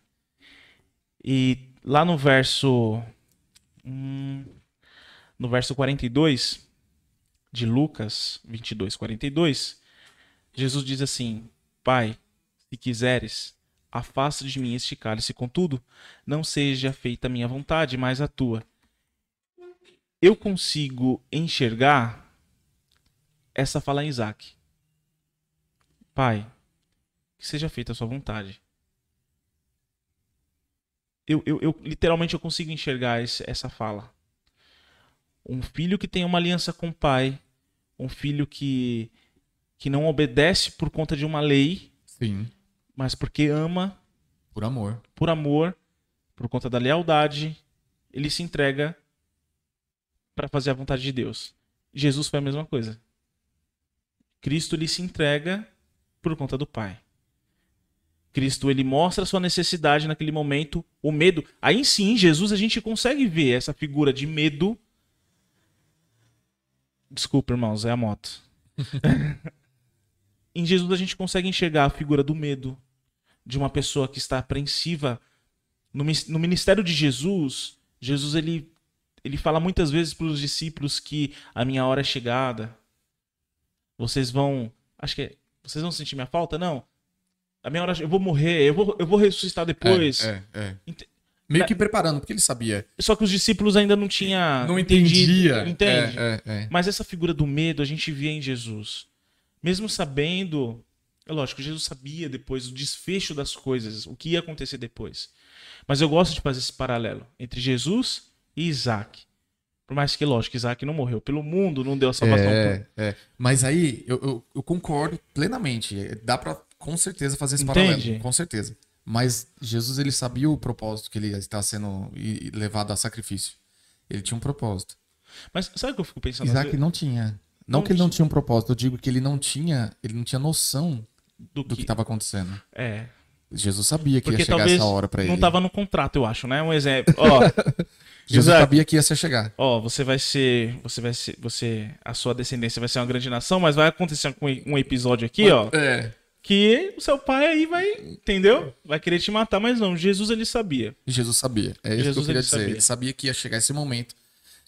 E lá no verso hum, no verso 42 de Lucas 22, 42, Jesus diz assim: Pai, se quiseres, afasta de mim este cálice, contudo, não seja feita a minha vontade, mas a tua eu consigo enxergar essa fala em Isaac. Pai, que seja feita a sua vontade. Eu, eu, eu- literalmente eu consigo enxergar esse- essa fala. Um filho que tem uma aliança com o pai, um filho que, que não obedece por conta de uma lei, Sim, mas porque ama por amor. por amor, por conta da lealdade, ele se entrega para fazer a vontade de Deus. Jesus foi a mesma coisa. Cristo ele se entrega por conta do Pai. Cristo ele mostra a sua necessidade naquele momento, o medo. Aí sim, em Jesus a gente consegue ver essa figura de medo. Desculpa, irmãos, é a moto. em Jesus a gente consegue enxergar a figura do medo, de uma pessoa que está apreensiva. No, no ministério de Jesus, Jesus ele, ele fala muitas vezes para os discípulos que a minha hora é chegada. Vocês vão. Acho que é, vocês vão sentir minha falta? Não. A minha hora. Eu vou morrer, eu vou, eu vou ressuscitar depois. É, é, é. Meio que preparando, porque ele sabia. Só que os discípulos ainda não tinham. Não entendido, entendia. Entende? É, é, é. Mas essa figura do medo a gente via em Jesus. Mesmo sabendo. É lógico, Jesus sabia depois o desfecho das coisas, o que ia acontecer depois. Mas eu gosto de fazer esse paralelo entre Jesus e Isaac. Por mais que, lógico, Isaac não morreu pelo mundo, não deu a salvação. É, é. Mas aí, eu, eu, eu concordo plenamente. Dá pra, com certeza, fazer esse Entende? paralelo. Com certeza. Mas Jesus, ele sabia o propósito que ele está sendo levado a sacrifício. Ele tinha um propósito. Mas sabe o que eu fico pensando? Isaac não tinha. Não, Não que ele não tinha um propósito, eu digo que ele não tinha, ele não tinha noção do do que estava acontecendo. É. Jesus sabia que Porque ia chegar essa hora pra ele. não estava no contrato, eu acho, né? Um exemplo. Ó, Jesus Isaac. sabia que ia ser chegar. ó, você vai ser, você vai ser, você, a sua descendência vai ser uma grande nação, mas vai acontecer um, um episódio aqui, ó, É. que o seu pai aí vai, entendeu? Vai querer te matar, mas não. Jesus ele sabia. Jesus sabia. É isso Jesus, que eu queria ele dizer. sabia. Ele sabia que ia chegar esse momento,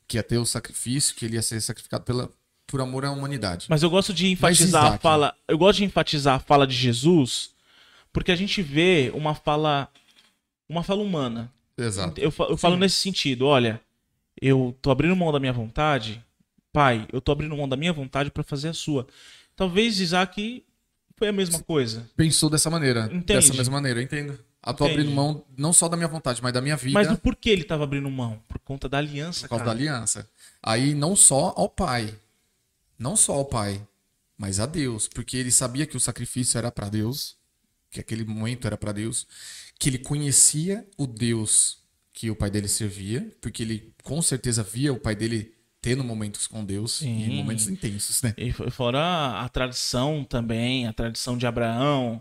que ia ter o sacrifício, que ele ia ser sacrificado pela, por amor à humanidade. Mas eu gosto de enfatizar a Isaac? fala, eu gosto de enfatizar a fala de Jesus, porque a gente vê uma fala, uma fala humana. Exato. Eu, eu falo nesse sentido, olha, eu tô abrindo mão da minha vontade, pai, eu tô abrindo mão da minha vontade para fazer a sua. Talvez Isaac foi a mesma coisa. Pensou dessa maneira. Entende? Dessa mesma maneira, eu entendo. A tô abrindo mão não só da minha vontade, mas da minha vida. Mas do porquê ele tava abrindo mão? Por conta da aliança, Por causa da cara. aliança. Aí não só ao pai, não só ao pai, mas a Deus, porque ele sabia que o sacrifício era para Deus, que aquele momento era para Deus, que ele conhecia o Deus que o pai dele servia, porque ele com certeza via o pai dele tendo momentos com Deus Sim. e momentos intensos, né? E fo- fora a, tradição também, a tradição de Abraão,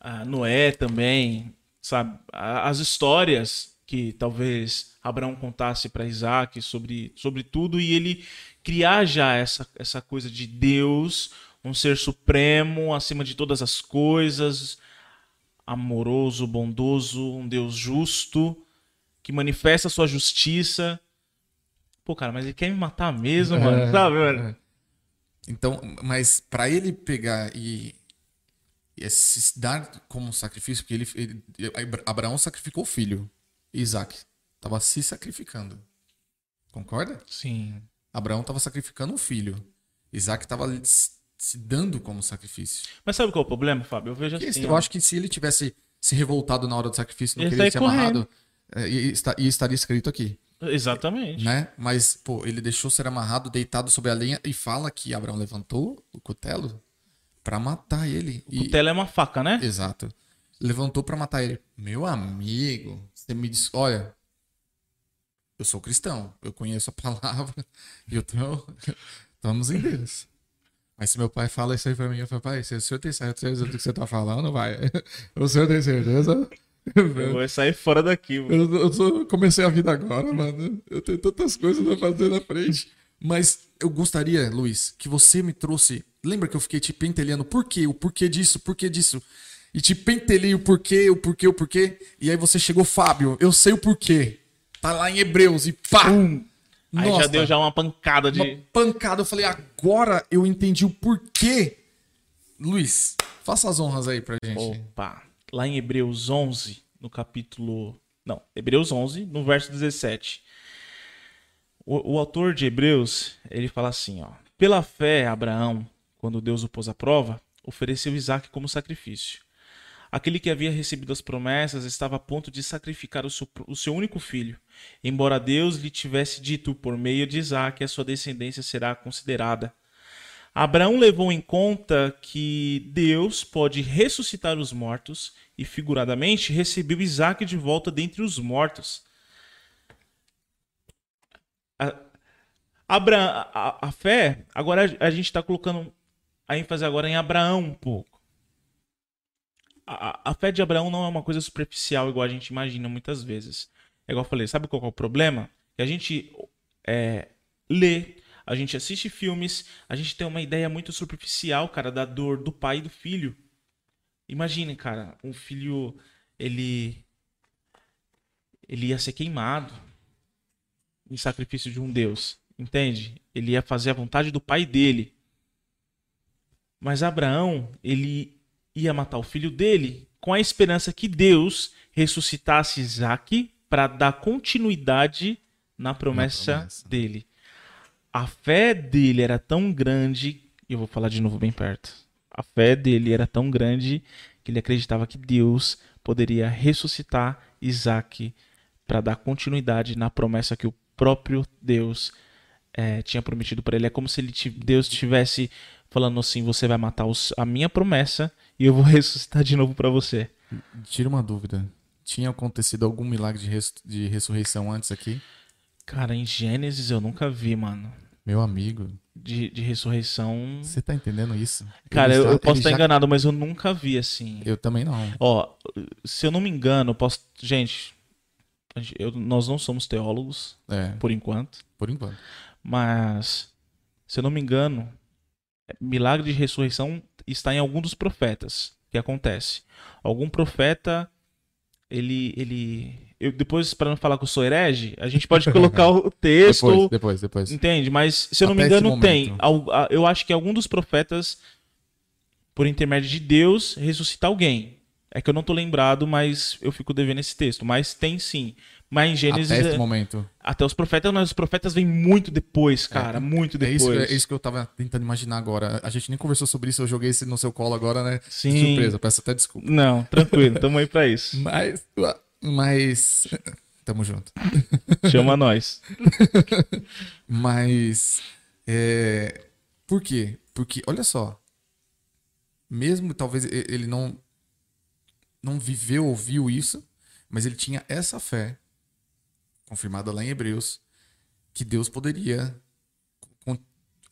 a Noé também, sabe? As histórias que talvez Abraão contasse para Isaac sobre, sobre tudo e ele criar já essa, essa coisa de Deus, um ser supremo acima de todas as coisas, amoroso, bondoso, um Deus justo, que manifesta a sua justiça. Pô, cara, mas ele quer me matar mesmo, mano, É, sabe, mano? Então, mas pra ele pegar e, e se dar como sacrifício, porque ele, ele- Abraão sacrificou o filho, Isaac estava se sacrificando. Concorda? Sim. Abraão estava sacrificando um filho. Isaac estava se dando como sacrifício. Mas sabe qual é o problema, Fábio? Eu vejo assim. eu ó. acho que se ele tivesse se revoltado na hora do sacrifício, não queria ser amarrado, é, e, e estaria escrito aqui, Exatamente. né? Mas, pô, ele deixou ser amarrado, deitado sobre a lenha e fala que Abraão levantou o cutelo pra matar ele. O E- cutelo é uma faca, né? Exato. Levantou pra matar ele. Meu amigo, você me diz, olha, eu sou cristão, eu conheço a palavra e eu tô, estamos em Deus. Mas se meu pai fala isso aí pra mim, eu falo, pai, se o senhor tem certeza do que você tá falando, vai. O senhor tem certeza? Eu vou sair fora daqui, mano. Eu, eu só comecei a vida agora, mano. Eu tenho tantas coisas a fazer na frente. Mas eu gostaria, Luiz, que você me trouxe. Lembra que eu fiquei te pentelhando por quê? O porquê disso, o porquê disso? E te pentelei o porquê, o porquê, o porquê. E aí você chegou, Fábio, eu sei o porquê. Tá lá em Hebreus e pá! Aí já deu já uma pancada de. uma pancada. Eu falei, agora eu entendi o porquê. Luiz, faça as honras aí pra gente. Opa. Lá em Hebreus 11, no capítulo. Não, Hebreus 11, no verso 17. O, o autor de Hebreus, ele fala assim, ó. Pela fé, Abraão, quando Deus o pôs à prova, ofereceu Isaac como sacrifício. Aquele que havia recebido as promessas estava a ponto de sacrificar o seu, o seu único filho, embora Deus lhe tivesse dito por meio de Isaac a sua descendência será considerada. Abraão levou em conta que Deus pode ressuscitar os mortos e, figuradamente, recebeu Isaac de volta dentre os mortos. A, Abra, a, a fé, agora a gente está colocando a ênfase agora em Abraão um pouco. A, a- fé de Abraão não é uma coisa superficial igual a gente imagina muitas vezes. É igual eu falei, sabe qual é o problema? Que a gente é, lê, a gente assiste filmes, a gente tem uma ideia muito superficial, cara, da dor do pai e do filho. Imagine, cara, um filho, ele ele ia ser queimado em sacrifício de um Deus, entende? Ele ia fazer a vontade do pai dele. Mas Abraão, ele ia matar o filho dele com a esperança que Deus ressuscitasse Isaac para dar continuidade na promessa, promessa. dele. A fé dele era tão grande, e eu vou falar de novo bem perto. A fé dele era tão grande que ele acreditava que Deus poderia ressuscitar Isaac para dar continuidade na promessa que o próprio Deus eh, tinha prometido para ele. É como se ele Deus estivesse falando assim: você vai matar os- a minha promessa e eu vou ressuscitar de novo para você. Tira uma dúvida. Tinha acontecido algum milagre de, res- de ressurreição antes aqui? Cara, em Gênesis eu nunca vi, mano. Meu amigo, De, de ressurreição. você tá entendendo isso? Cara, eu, já- eu posso estar já- enganado, mas eu nunca vi assim. Eu também não. Ó, se eu não me engano, posso. Gente- eu- nós não somos teólogos, É, por enquanto. por enquanto. Mas, se eu não me engano, milagre de ressurreição está em algum dos profetas que acontece. Algum profeta, ele. ele eu, depois, para não falar que eu sou herege, a gente pode colocar o texto. Depois, depois, depois. Entende? Mas, se eu não me Até esse engano, tem. Eu acho que algum dos profetas, por intermédio de Deus, ressuscita alguém. É que eu não tô lembrado, mas eu fico devendo esse texto. Mas tem sim. Mas em Gênesis. Até é- esse momento. até os profetas, mas os profetas vêm muito depois, cara. muito É depois. isso, é isso que eu tava tentando imaginar agora. A gente nem conversou sobre isso, eu joguei esse no seu colo agora, né? Sim. De surpresa, peço até desculpa. Não, tranquilo, tamo aí pra isso. Mas. Mas. Tamo junto. Chama nós. Mas. É... Por quê? Porque, olha só. Mesmo talvez ele não. Não viveu, ouviu isso, mas ele tinha essa fé, confirmada lá em Hebreus, que Deus poderia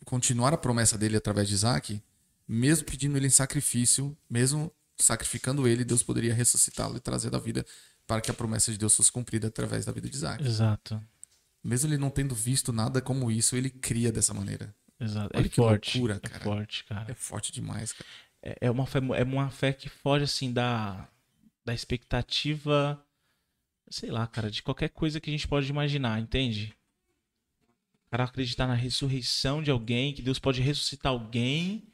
continuar a promessa dele através de Isaac, mesmo pedindo ele em sacrifício, mesmo sacrificando ele, Deus poderia ressuscitá-lo e trazer da vida para que a promessa de Deus fosse cumprida através da vida de Isaac. Exato. Mesmo ele não tendo visto nada como isso, ele cria dessa maneira. Exato. Olha é que forte. loucura, É cara. forte, cara. É forte demais, cara. É, é uma fé, é uma fé que foge, assim, da, da expectativa, sei lá, cara, de qualquer coisa que a gente pode imaginar, entende? O cara acreditar na ressurreição de alguém, que Deus pode ressuscitar alguém.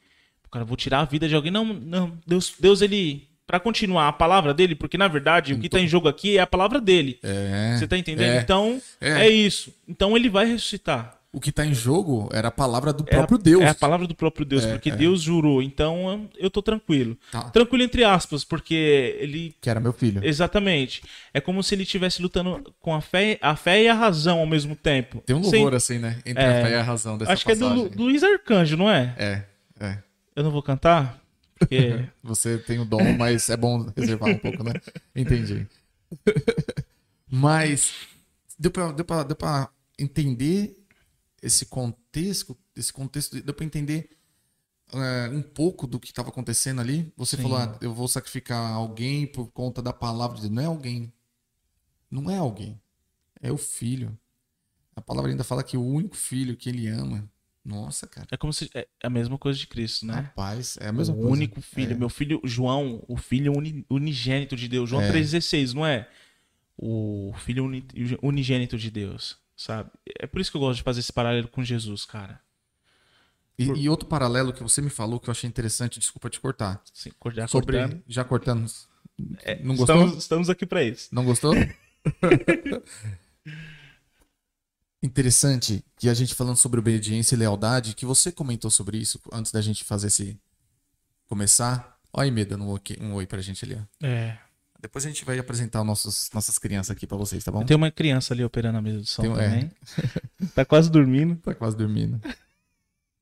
O cara, vou tirar a vida de alguém. Não, não, Deus, Deus ele. Pra continuar a palavra dele, porque na verdade o que tá em jogo aqui é a palavra dele. É. Você tá entendendo? é. Então, É. é isso. Então ele vai ressuscitar. O que tá em jogo era a palavra do É próprio Deus. É a palavra do próprio Deus, É, porque é. Deus jurou. Então eu tô tranquilo. Tá. Tranquilo entre aspas, porque ele. Que era meu filho. Exatamente. É como se ele estivesse lutando com a fé, a fé e a razão ao mesmo tempo. Tem um Sem- louvor assim, né? Entre É. a fé e a razão dessa Acho que é do, passagem. do Luiz Arcanjo, não é? É, é. Eu não vou cantar? Porque. Você tem o dom, mas é bom reservar um pouco, né? Entendi. mas deu pra entender esse contexto, esse contexto, deu pra entender é, um pouco do que estava acontecendo ali. Você Sim. falou, ah, eu vou sacrificar alguém por conta da palavra de Deus. Não é alguém. Não é alguém. É o filho. A palavra ainda fala que o único filho que ele ama. Nossa, cara. É como se. É a mesma coisa de Cristo, né? Rapaz, é a mesma o coisa. único filho. É. Meu filho, João, o filho uni- unigênito de Deus. João É. 3,16, não é? O filho uni- unigênito de Deus, sabe? É por isso que eu gosto de fazer esse paralelo com Jesus, cara. E, e outro paralelo que você me falou que eu achei interessante, desculpa te cortar. Sim, cortar, Sobre. cortando. Já cortando. não gostou? Estamos, estamos aqui pra isso. Não gostou? Interessante que a gente falando sobre obediência e lealdade, que você comentou sobre isso antes da gente fazer esse. começar. Olha aí, Meda, um, ok- um oi pra gente ali. ó. É. Depois a gente vai apresentar nossos, nossas crianças aqui pra vocês, tá bom? Tem uma criança ali operando a mesa de som Tem é. também. tá quase dormindo. Tá quase dormindo.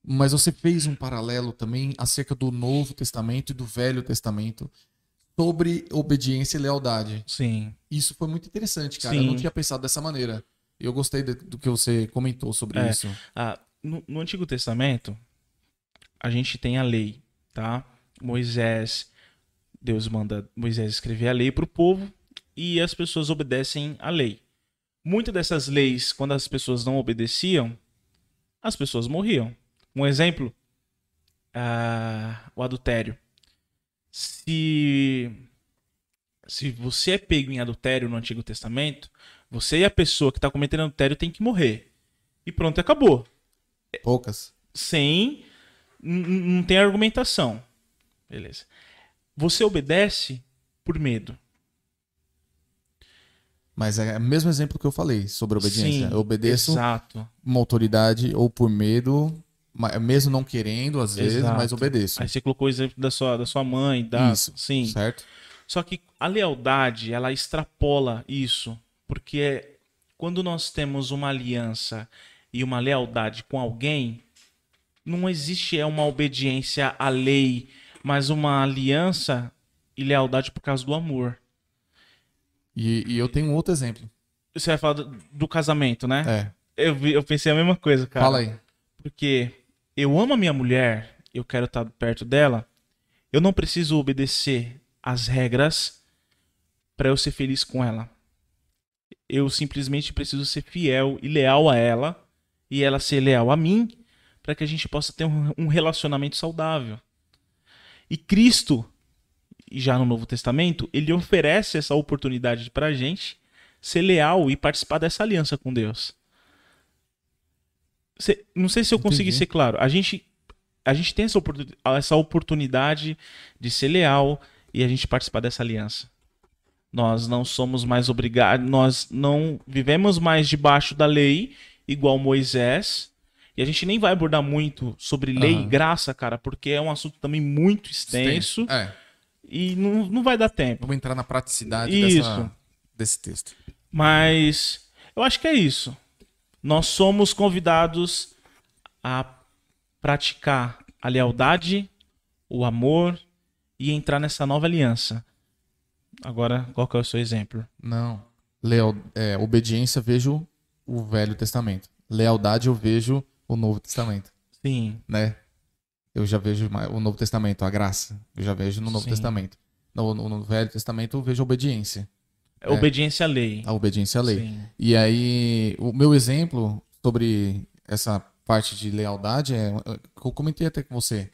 Mas você fez um paralelo também acerca do Novo Testamento e do Velho Testamento sobre obediência e lealdade. Sim. Isso foi muito interessante, cara. Sim. Eu não tinha pensado dessa maneira. Eu gostei de- do que você comentou sobre É. isso. Ah, no, no Antigo Testamento, a gente tem a lei, tá? Moisés, Deus manda Moisés escrever a lei para o povo e as pessoas obedecem à lei. Muitas dessas leis, quando as pessoas não obedeciam, as pessoas morriam. Um exemplo, ah, o adultério. Se, se você é pego em adultério no Antigo Testamento, você e a pessoa que está cometendo adultério tem que morrer. E pronto, acabou. Poucas. Sem. Não tem argumentação. Beleza. Você obedece por medo. Mas é o mesmo exemplo que eu falei sobre obediência. Sim, eu obedeço Exato. uma autoridade ou por medo, mesmo não querendo às vezes, Exato. mas obedeço. Aí você colocou o exemplo da sua, da sua mãe, da. Isso, Sim. Certo? Só que a lealdade, ela extrapola isso. Porque quando nós temos uma aliança e uma lealdade com alguém, não existe é uma obediência à lei, mas uma aliança e lealdade por causa do amor. E, e eu tenho um outro exemplo. Você vai falar do, do casamento, né? É. Eu, eu pensei a mesma coisa, cara. Fala aí. Porque eu amo a minha mulher, eu quero estar perto dela, eu não preciso obedecer às regras para eu ser feliz com ela. Eu simplesmente preciso ser fiel e leal a ela e ela ser leal a mim para que a gente possa ter um, um relacionamento saudável. E Cristo, já no Novo Testamento, ele oferece essa oportunidade para a gente ser leal e participar dessa aliança com Deus. Cê- não sei se eu consegui Entendi. ser claro. A gente, a gente tem essa, oportun- essa oportunidade de ser leal e a gente participar dessa aliança. Nós não somos mais obrigados, nós não vivemos mais debaixo da lei, igual Moisés. E a gente nem vai abordar muito sobre lei Aham. e graça, cara, porque é um assunto também muito extenso É. e não, não vai dar tempo. Vamos entrar na praticidade Isso. dessa, desse texto. Mas eu acho que é isso. Nós somos convidados a praticar a lealdade, o amor e entrar nessa nova aliança. Agora, qual que é o seu exemplo? Não. Leal, é, obediência, vejo o Velho Testamento. Lealdade, eu vejo o Novo Testamento. Sim. né? Eu já vejo o Novo Testamento, a graça. Eu já vejo no Novo Sim. Testamento. No, no- no Velho Testamento eu vejo a obediência. É Obediência à lei. A obediência à lei. Sim. E aí, o meu exemplo sobre essa parte de lealdade é. Eu comentei até com você.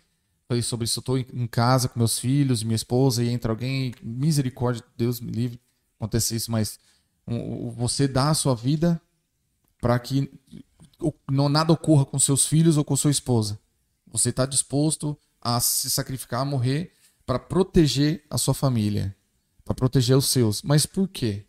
Falei sobre isso. Eu tô em casa com meus filhos, minha esposa, e entra alguém. Misericórdia, Deus me livre, acontecer isso, mas um, você dá a sua vida para que não nada ocorra com seus filhos ou com sua esposa. Você está disposto a se sacrificar, a morrer para proteger a sua família, para proteger os seus. Mas por quê?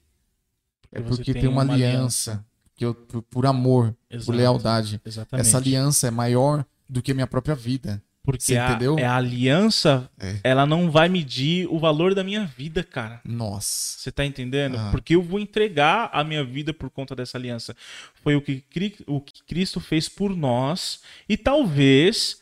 É Porque você porque tem tem uma, uma aliança, que eu, por, por amor, Exato. por lealdade. Exatamente. Essa aliança é maior do que a minha própria vida. Porque a, é a aliança, É. ela não vai medir o valor da minha vida, cara. Nossa. Você tá entendendo? Ah. Porque eu vou entregar a minha vida por conta dessa aliança. Foi o que, o que Cristo fez por nós. E talvez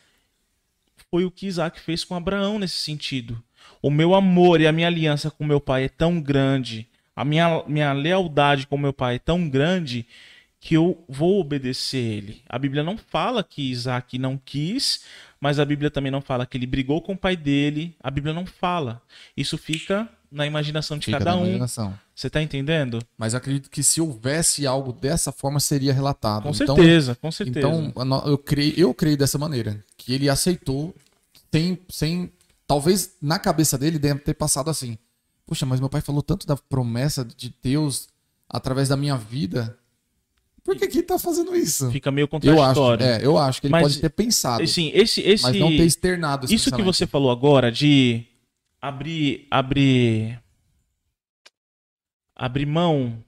foi o que Isaac fez com Abraão nesse sentido. O meu amor e a minha aliança com meu pai é tão grande. A minha, minha lealdade com meu pai é tão grande que eu vou obedecer ele. A Bíblia não fala que Isaac não quis, mas a Bíblia também não fala que ele brigou com o pai dele. A Bíblia não fala. Isso fica na imaginação de Fica cada um. imaginação. Você tá entendendo? Mas acredito que se houvesse algo dessa forma, seria relatado. Com Então, certeza, com certeza. Então, eu creio, eu creio dessa maneira. Que ele aceitou sem, sem. Talvez na cabeça dele deve ter passado assim. Puxa, mas meu pai falou tanto da promessa de Deus através da minha vida. Por que que ele tá fazendo isso? Fica meio Eu acho, contraditório. é, eu acho que ele Mas, pode ter pensado, Assim, esse, esse, mas não ter externado esse isso que você falou agora de abrir, abrir, abrir mão,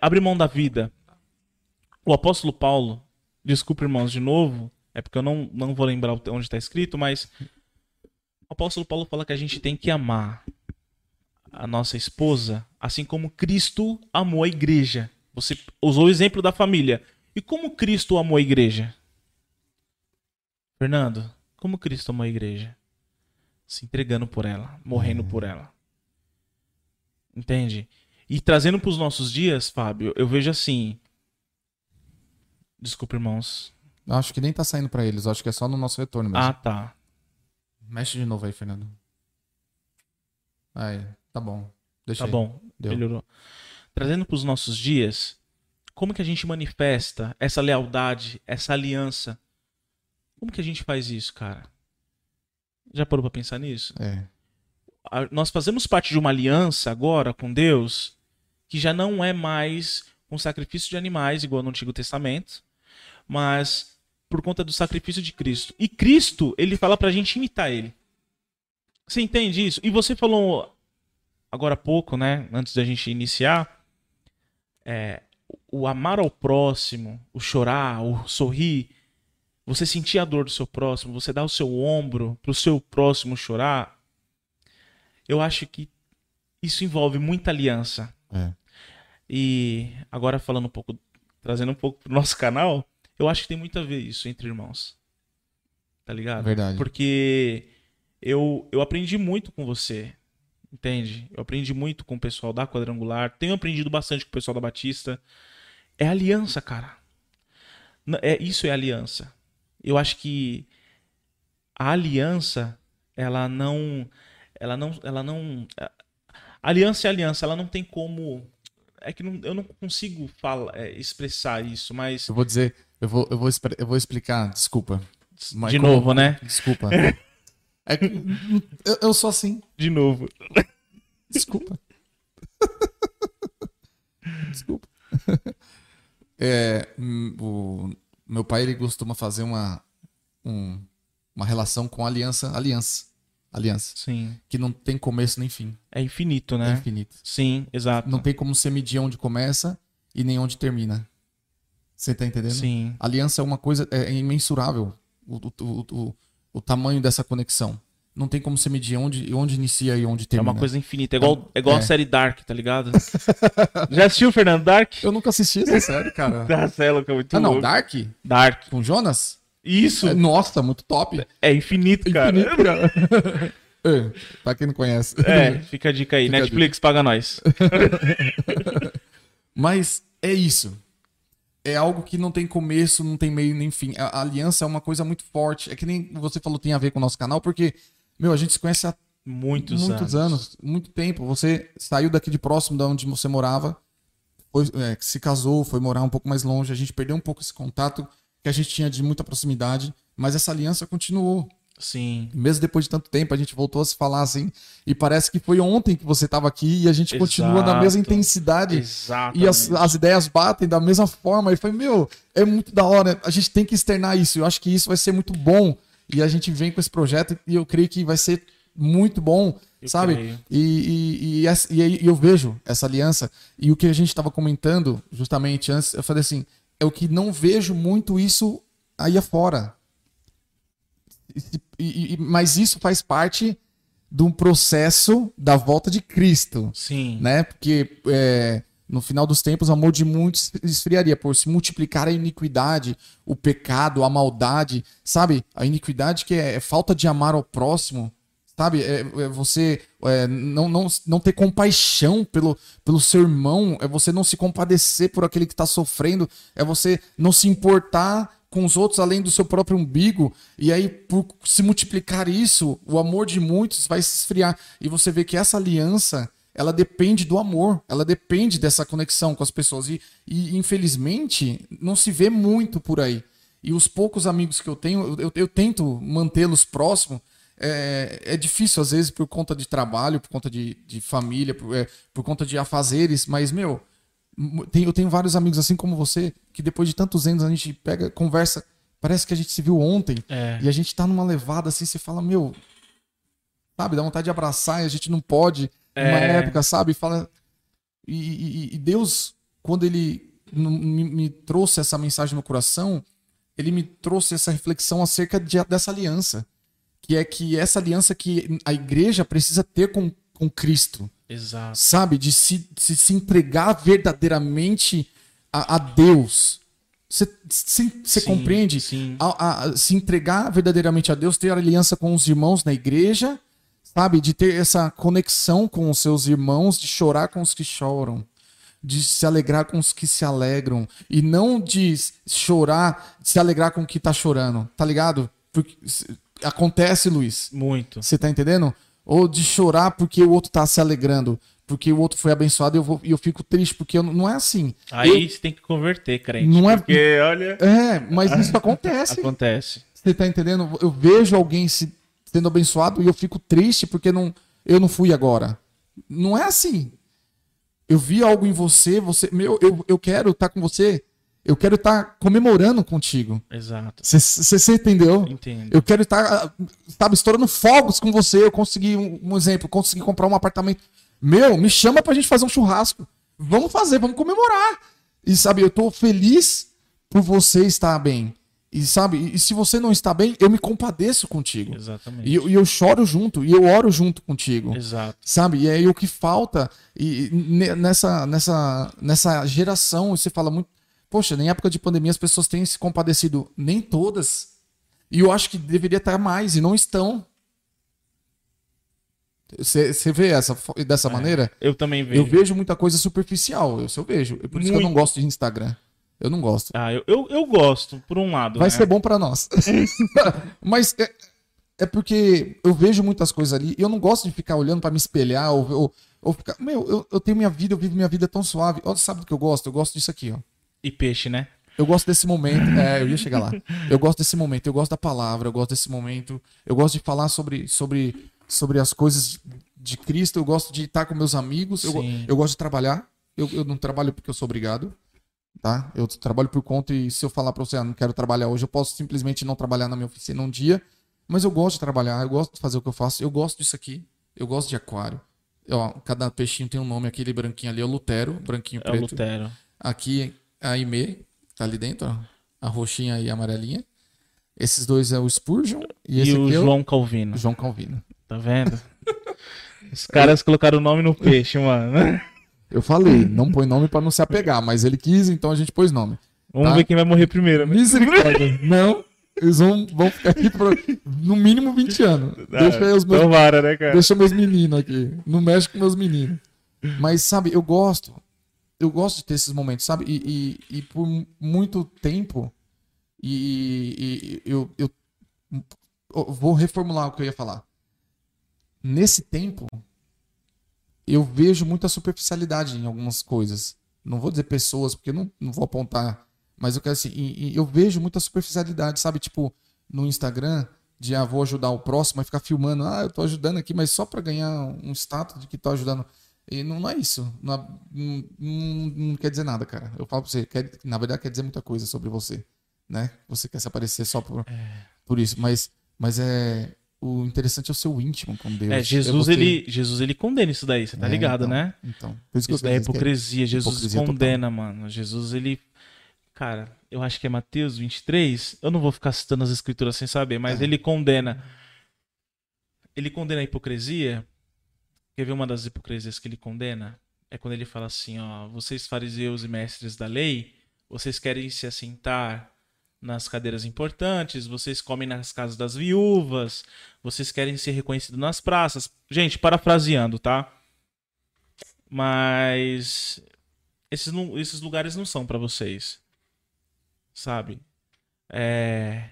abrir mão da vida. O apóstolo Paulo, desculpa irmãos de novo, é porque eu não, não vou lembrar onde está escrito, mas o apóstolo Paulo fala que a gente tem que amar a nossa esposa, assim como Cristo amou a igreja. Você usou o exemplo da família. E como Cristo amou a igreja? Fernando, como Cristo amou a igreja? Se entregando por ela, morrendo por ela. Entende? E trazendo para os nossos dias, Fábio, eu vejo assim. Desculpa, irmãos. Acho que nem tá saindo pra eles, acho que é só no nosso retorno mesmo. Ah, tá. Mexe de novo aí, Fernando. Aí, tá bom. Deixa Tá aí. bom. Deu. Melhorou. Trazendo para os nossos dias, como que a gente manifesta essa lealdade, essa aliança? Como que a gente faz isso, cara? Já parou para pensar nisso? É. a- nós fazemos parte de uma aliança agora com Deus que já não é mais um sacrifício de animais, igual no Antigo Testamento, mas por conta do sacrifício de Cristo. E Cristo, ele fala pra gente imitar ele. Você entende isso? E você falou agora há pouco, né, antes da gente iniciar, é, o amar ao próximo, o chorar, o sorrir, você sentir a dor do seu próximo, você dar o seu ombro pro seu próximo chorar, eu acho que isso envolve muita aliança. É. E agora falando um pouco, trazendo um pouco pro nosso canal, eu acho que tem muito a ver isso entre irmãos. Tá ligado? Verdade. Porque eu, eu aprendi muito com você. Entende? Eu aprendi muito com o pessoal da Quadrangular. Tenho aprendido bastante com o pessoal da Batista. É aliança, cara. É, isso é aliança. Eu acho que a aliança, ela não. Ela não. Ela não. a- Aliança é aliança, ela não tem como. É que não- eu não consigo falar, é, expressar isso, mas. Eu vou dizer, eu vou, eu vou, eu vou explicar, desculpa. Mas de como- novo, né? Desculpa. É eu, eu sou assim. De novo. Desculpa. Desculpa. É, o meu pai ele costuma fazer uma um- uma relação com aliança, aliança, aliança, Sim. que não tem começo nem fim, É infinito, é né? infinito. Sim, exato. Não tem como você medir onde começa e nem onde termina. Você tá entendendo? Sim. Aliança é uma coisa é imensurável o, o, o, o, tamanho dessa conexão. Não tem como você medir onde, onde inicia e onde É termina. uma coisa infinita. É igual, é igual É. a série Dark, tá ligado? Já assistiu, Fernando? Dark? Eu nunca assisti essa série, cara. Da Cela, que é muito ah, não, louco. Dark? Dark. Com Jonas? Isso. É, nossa, muito top. É infinito, cara. Infinito, cara. É, pra quem não conhece. É, fica a dica aí. Fica Netflix, paga nós. Mas é isso. É algo que não tem começo, não tem meio nem fim. A, a aliança é uma coisa muito forte. É que nem você falou tem a ver com o nosso canal, porque, meu, a gente se conhece há Muitos, muitos anos. anos. muito tempo. Você saiu daqui de próximo de onde você morava, foi, é, se casou, foi morar um pouco mais longe. A gente perdeu um pouco esse contato que a gente tinha de muita proximidade, mas essa aliança continuou. Sim. Mesmo depois de tanto tempo, a gente voltou a se falar assim. E parece que foi ontem que você estava aqui e a gente continua na mesma Exato. intensidade. Exato. E as, as ideias batem da mesma forma. E foi, meu, é muito da hora. A gente tem que externar isso. Eu acho que isso vai ser muito bom. E a gente vem com esse projeto e eu creio que vai ser muito bom, Eu sabe? E, e, e, e eu vejo essa aliança. E o que a gente estava comentando justamente antes, eu falei assim: é o que não vejo muito isso aí afora. E- e- mas isso faz parte de um processo da volta de Cristo Sim. né? Porque é, no final dos tempos o amor de muitos esfriaria por se multiplicar a iniquidade, o pecado, a maldade, sabe? A iniquidade que é, é falta de amar ao próximo, sabe? É, é você é, não, não, não ter compaixão pelo, pelo seu irmão, é você não se compadecer por aquele que está sofrendo, é você não se importar com os outros além do seu próprio umbigo, e aí por se multiplicar isso, o amor de muitos vai se esfriar, e você vê que essa aliança ela depende do amor, ela depende dessa conexão com as pessoas. E, e, infelizmente, não se vê muito por aí. E os poucos amigos que eu tenho, eu, eu tento mantê-los próximos. É, é difícil, às vezes, por conta de trabalho, por conta de, de família, por, é, por conta de afazeres, mas, meu, tem- eu tenho vários amigos assim como você, que depois de tantos anos a gente pega, conversa, parece que a gente se viu ontem, É. e a gente tá numa levada assim, você fala, meu, sabe, dá vontade de abraçar e a gente não pode, numa É. época, sabe? Fala. E, e- e Deus, quando ele me, me trouxe essa mensagem no coração, ele me trouxe essa reflexão acerca de- dessa aliança. Que é que essa aliança que a igreja precisa ter com, com Cristo Exato. sabe? De se, se, se entregar verdadeiramente a, a Deus. Você compreende? sim. A- a- se entregar verdadeiramente a Deus, ter aliança com os irmãos na igreja, sabe? De ter essa conexão com os seus irmãos, de chorar com os que choram, de se alegrar com os que se alegram, e não de chorar, de se alegrar com o que tá chorando, tá ligado? Porque acontece, Luiz. Muito. Você tá entendendo? Ou de chorar porque o outro tá se alegrando, porque o outro foi abençoado e eu, vou, e eu fico triste, porque eu, não é assim. Aí você tem que converter, crente. Não é- Porque, olha. É, mas isso acontece. Acontece. Você tá entendendo? Eu vejo alguém se, sendo abençoado e eu fico triste porque não, eu não fui agora. Não é assim. Eu vi algo em você, você, meu, eu, eu quero estar com você, eu quero estar comemorando contigo. Exato. Você entendeu? Entendo. Eu quero estar, ah, sabe, estourando fogos com você. Eu consegui, um, um exemplo, consegui comprar um apartamento. Meu, me chama pra gente fazer um churrasco. Vamos fazer, vamos comemorar. E sabe, eu tô feliz por você estar bem. E sabe, e se você não está bem, eu me compadeço contigo. Exatamente. E, eu- e eu choro junto, e eu oro junto contigo. Exato. Sabe? E aí o que falta e, ne- nessa, nessa, nessa geração, você fala muito. Poxa, em época de pandemia as pessoas têm se compadecido. Nem todas. E eu acho que deveria estar mais, e não estão. Você vê essa, dessa maneira? Eu também vejo. Eu vejo muita coisa superficial. Isso eu vejo. É por isso que eu não Muito. gosto de Instagram. Eu não gosto. Ah, eu, eu, eu gosto, por um lado. Vai né? ser bom pra nós. Mas é, é porque eu vejo muitas coisas ali e eu não gosto de ficar olhando pra me espelhar ou, ou, ou ficar. Meu, eu, eu tenho minha vida, eu vivo minha vida tão suave. Olha, sabe do que eu gosto? Eu gosto disso aqui, ó. E peixe, né? Eu gosto desse momento. É, eu ia chegar lá. Eu gosto desse momento, eu gosto da palavra, eu gosto desse momento. Eu gosto de falar sobre, sobre, sobre as coisas de Cristo, eu gosto de estar com meus amigos, eu, eu gosto de trabalhar. Eu, eu não trabalho porque eu sou obrigado. Tá? Eu trabalho por conta e se eu falar pra você, ah, não quero trabalhar hoje, eu posso simplesmente não trabalhar na minha oficina um dia. Mas eu gosto de trabalhar, eu gosto de fazer o que eu faço, eu gosto disso aqui. Eu gosto de aquário. Ó, cada peixinho tem um nome, aquele branquinho ali é o Lutero, branquinho É o preto. Lutero. Aqui a Aimee, tá ali dentro, ó. A roxinha e a amarelinha. Esses dois é o Spurgeon e, E, esse o aqui é João Calvino. o João Calvino. Tá vendo? Os caras colocaram o nome no peixe, mano. Eu falei, não põe nome pra não se apegar, mas ele quis, então a gente pôs nome. Vamos Tá. ver quem vai morrer primeiro, né? Misericórdia. não, eles vão, vão ficar aqui por no mínimo 20 anos. Deixa aí os meus, Tomara, né, cara? deixa meus meninos aqui. Não mexe com meus meninos. Mas sabe, eu gosto. Eu gosto de ter esses momentos, sabe? E, e, e por muito tempo, e, e eu, eu, eu vou reformular o que eu ia falar. Nesse tempo, eu vejo muita superficialidade em algumas coisas. Não vou dizer pessoas, porque não, não vou apontar. Mas eu quero assim, eu vejo muita superficialidade, sabe? Tipo, no Instagram, de ah, vou ajudar o próximo, e ficar filmando, ah, eu tô ajudando aqui, mas só para ganhar um status de que tô ajudando. E não, não é isso. Não, não, não, quer dizer nada, cara. Eu falo pra você, quer, na verdade quer dizer muita coisa sobre você, né? Você quer se aparecer só por, é. por isso, mas, mas é o interessante é o seu íntimo com Deus. É, Jesus, é ele, Jesus ele condena isso daí, você tá é, ligado, então, né? Então, isso, isso daí é hipocrisia. Jesus hipocrisia condena, total. mano. Jesus, ele. Cara, eu acho que é Mateus 23. Eu não vou ficar citando as escrituras sem saber, mas é. ele condena. Ele condena a hipocrisia. Quer ver uma das hipocrisias que ele condena? É quando ele fala assim: ó, vocês fariseus e mestres da lei, vocês querem se assentar nas cadeiras importantes, vocês comem nas casas das viúvas, vocês querem ser reconhecidos nas praças. Gente, parafraseando, tá? Mas esses, esses lugares não são para vocês. Sabe? É...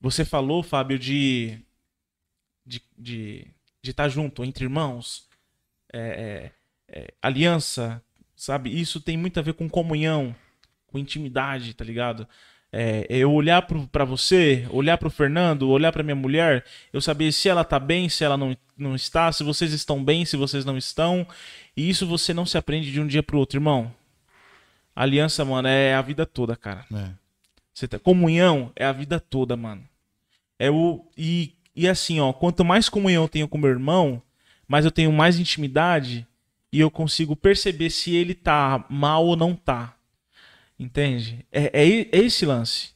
Você falou, Fábio, de de estar de, de tá junto entre irmãos, é, é, é, aliança, sabe? Isso tem muito a ver com comunhão, com intimidade, tá ligado? É, eu olhar para você, olhar para o Fernando, olhar para minha mulher, eu saber se ela tá bem, se ela não, não está, se vocês estão bem, se vocês não estão. E isso você não se aprende de um dia pro outro, irmão. Aliança, mano, é a vida toda, cara. É. Você tá, comunhão é a vida toda, mano. É o e, e assim, ó, quanto mais comunhão eu tenho com meu irmão, mais eu tenho mais intimidade e eu consigo perceber se ele tá mal ou não tá. Entende? É, é, é esse lance.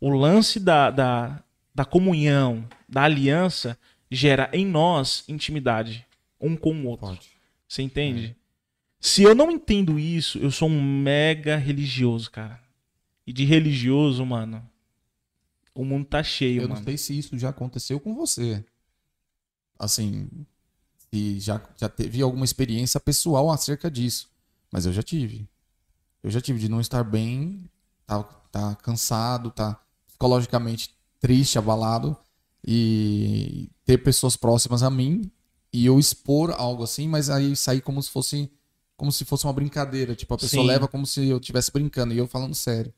O lance da, da, da comunhão, da aliança, gera em nós intimidade, um com o outro. Pode. Você entende? É. Se eu não entendo isso, eu sou um mega religioso, cara. E de religioso, mano, o mundo tá cheio, eu mano. não sei se isso já aconteceu com você. Assim, se já, já teve alguma experiência pessoal acerca disso. Mas eu já tive. Eu já tive de não estar bem, tá, tá cansado, tá psicologicamente triste, abalado e ter pessoas próximas a mim e eu expor algo assim, mas aí sair como se fosse como se fosse uma brincadeira, tipo a pessoa Sim. leva como se eu estivesse brincando e eu falando sério.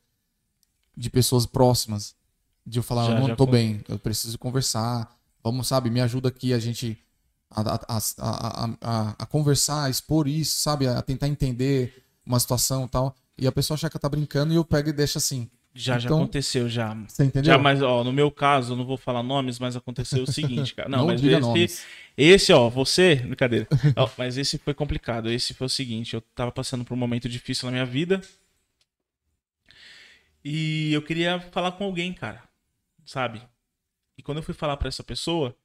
De pessoas próximas, de eu falar, já, não tô bem, eu preciso conversar. Vamos, sabe, me ajuda aqui a gente a, a, a, a, conversar, a expor isso, sabe, a tentar entender uma situação e tal, e a pessoa acha que tá brincando e eu pego e deixo assim. Já, então, já aconteceu, já. Você entendeu? Já, mas, ó, no meu caso, eu não vou falar nomes, mas aconteceu o seguinte, cara. Não, não mas esse, nomes. esse, ó, você, brincadeira. ó, mas esse foi complicado. Esse foi o seguinte, eu tava passando por um momento difícil na minha vida. E eu queria falar com alguém, cara. Sabe? E quando eu fui falar para essa pessoa,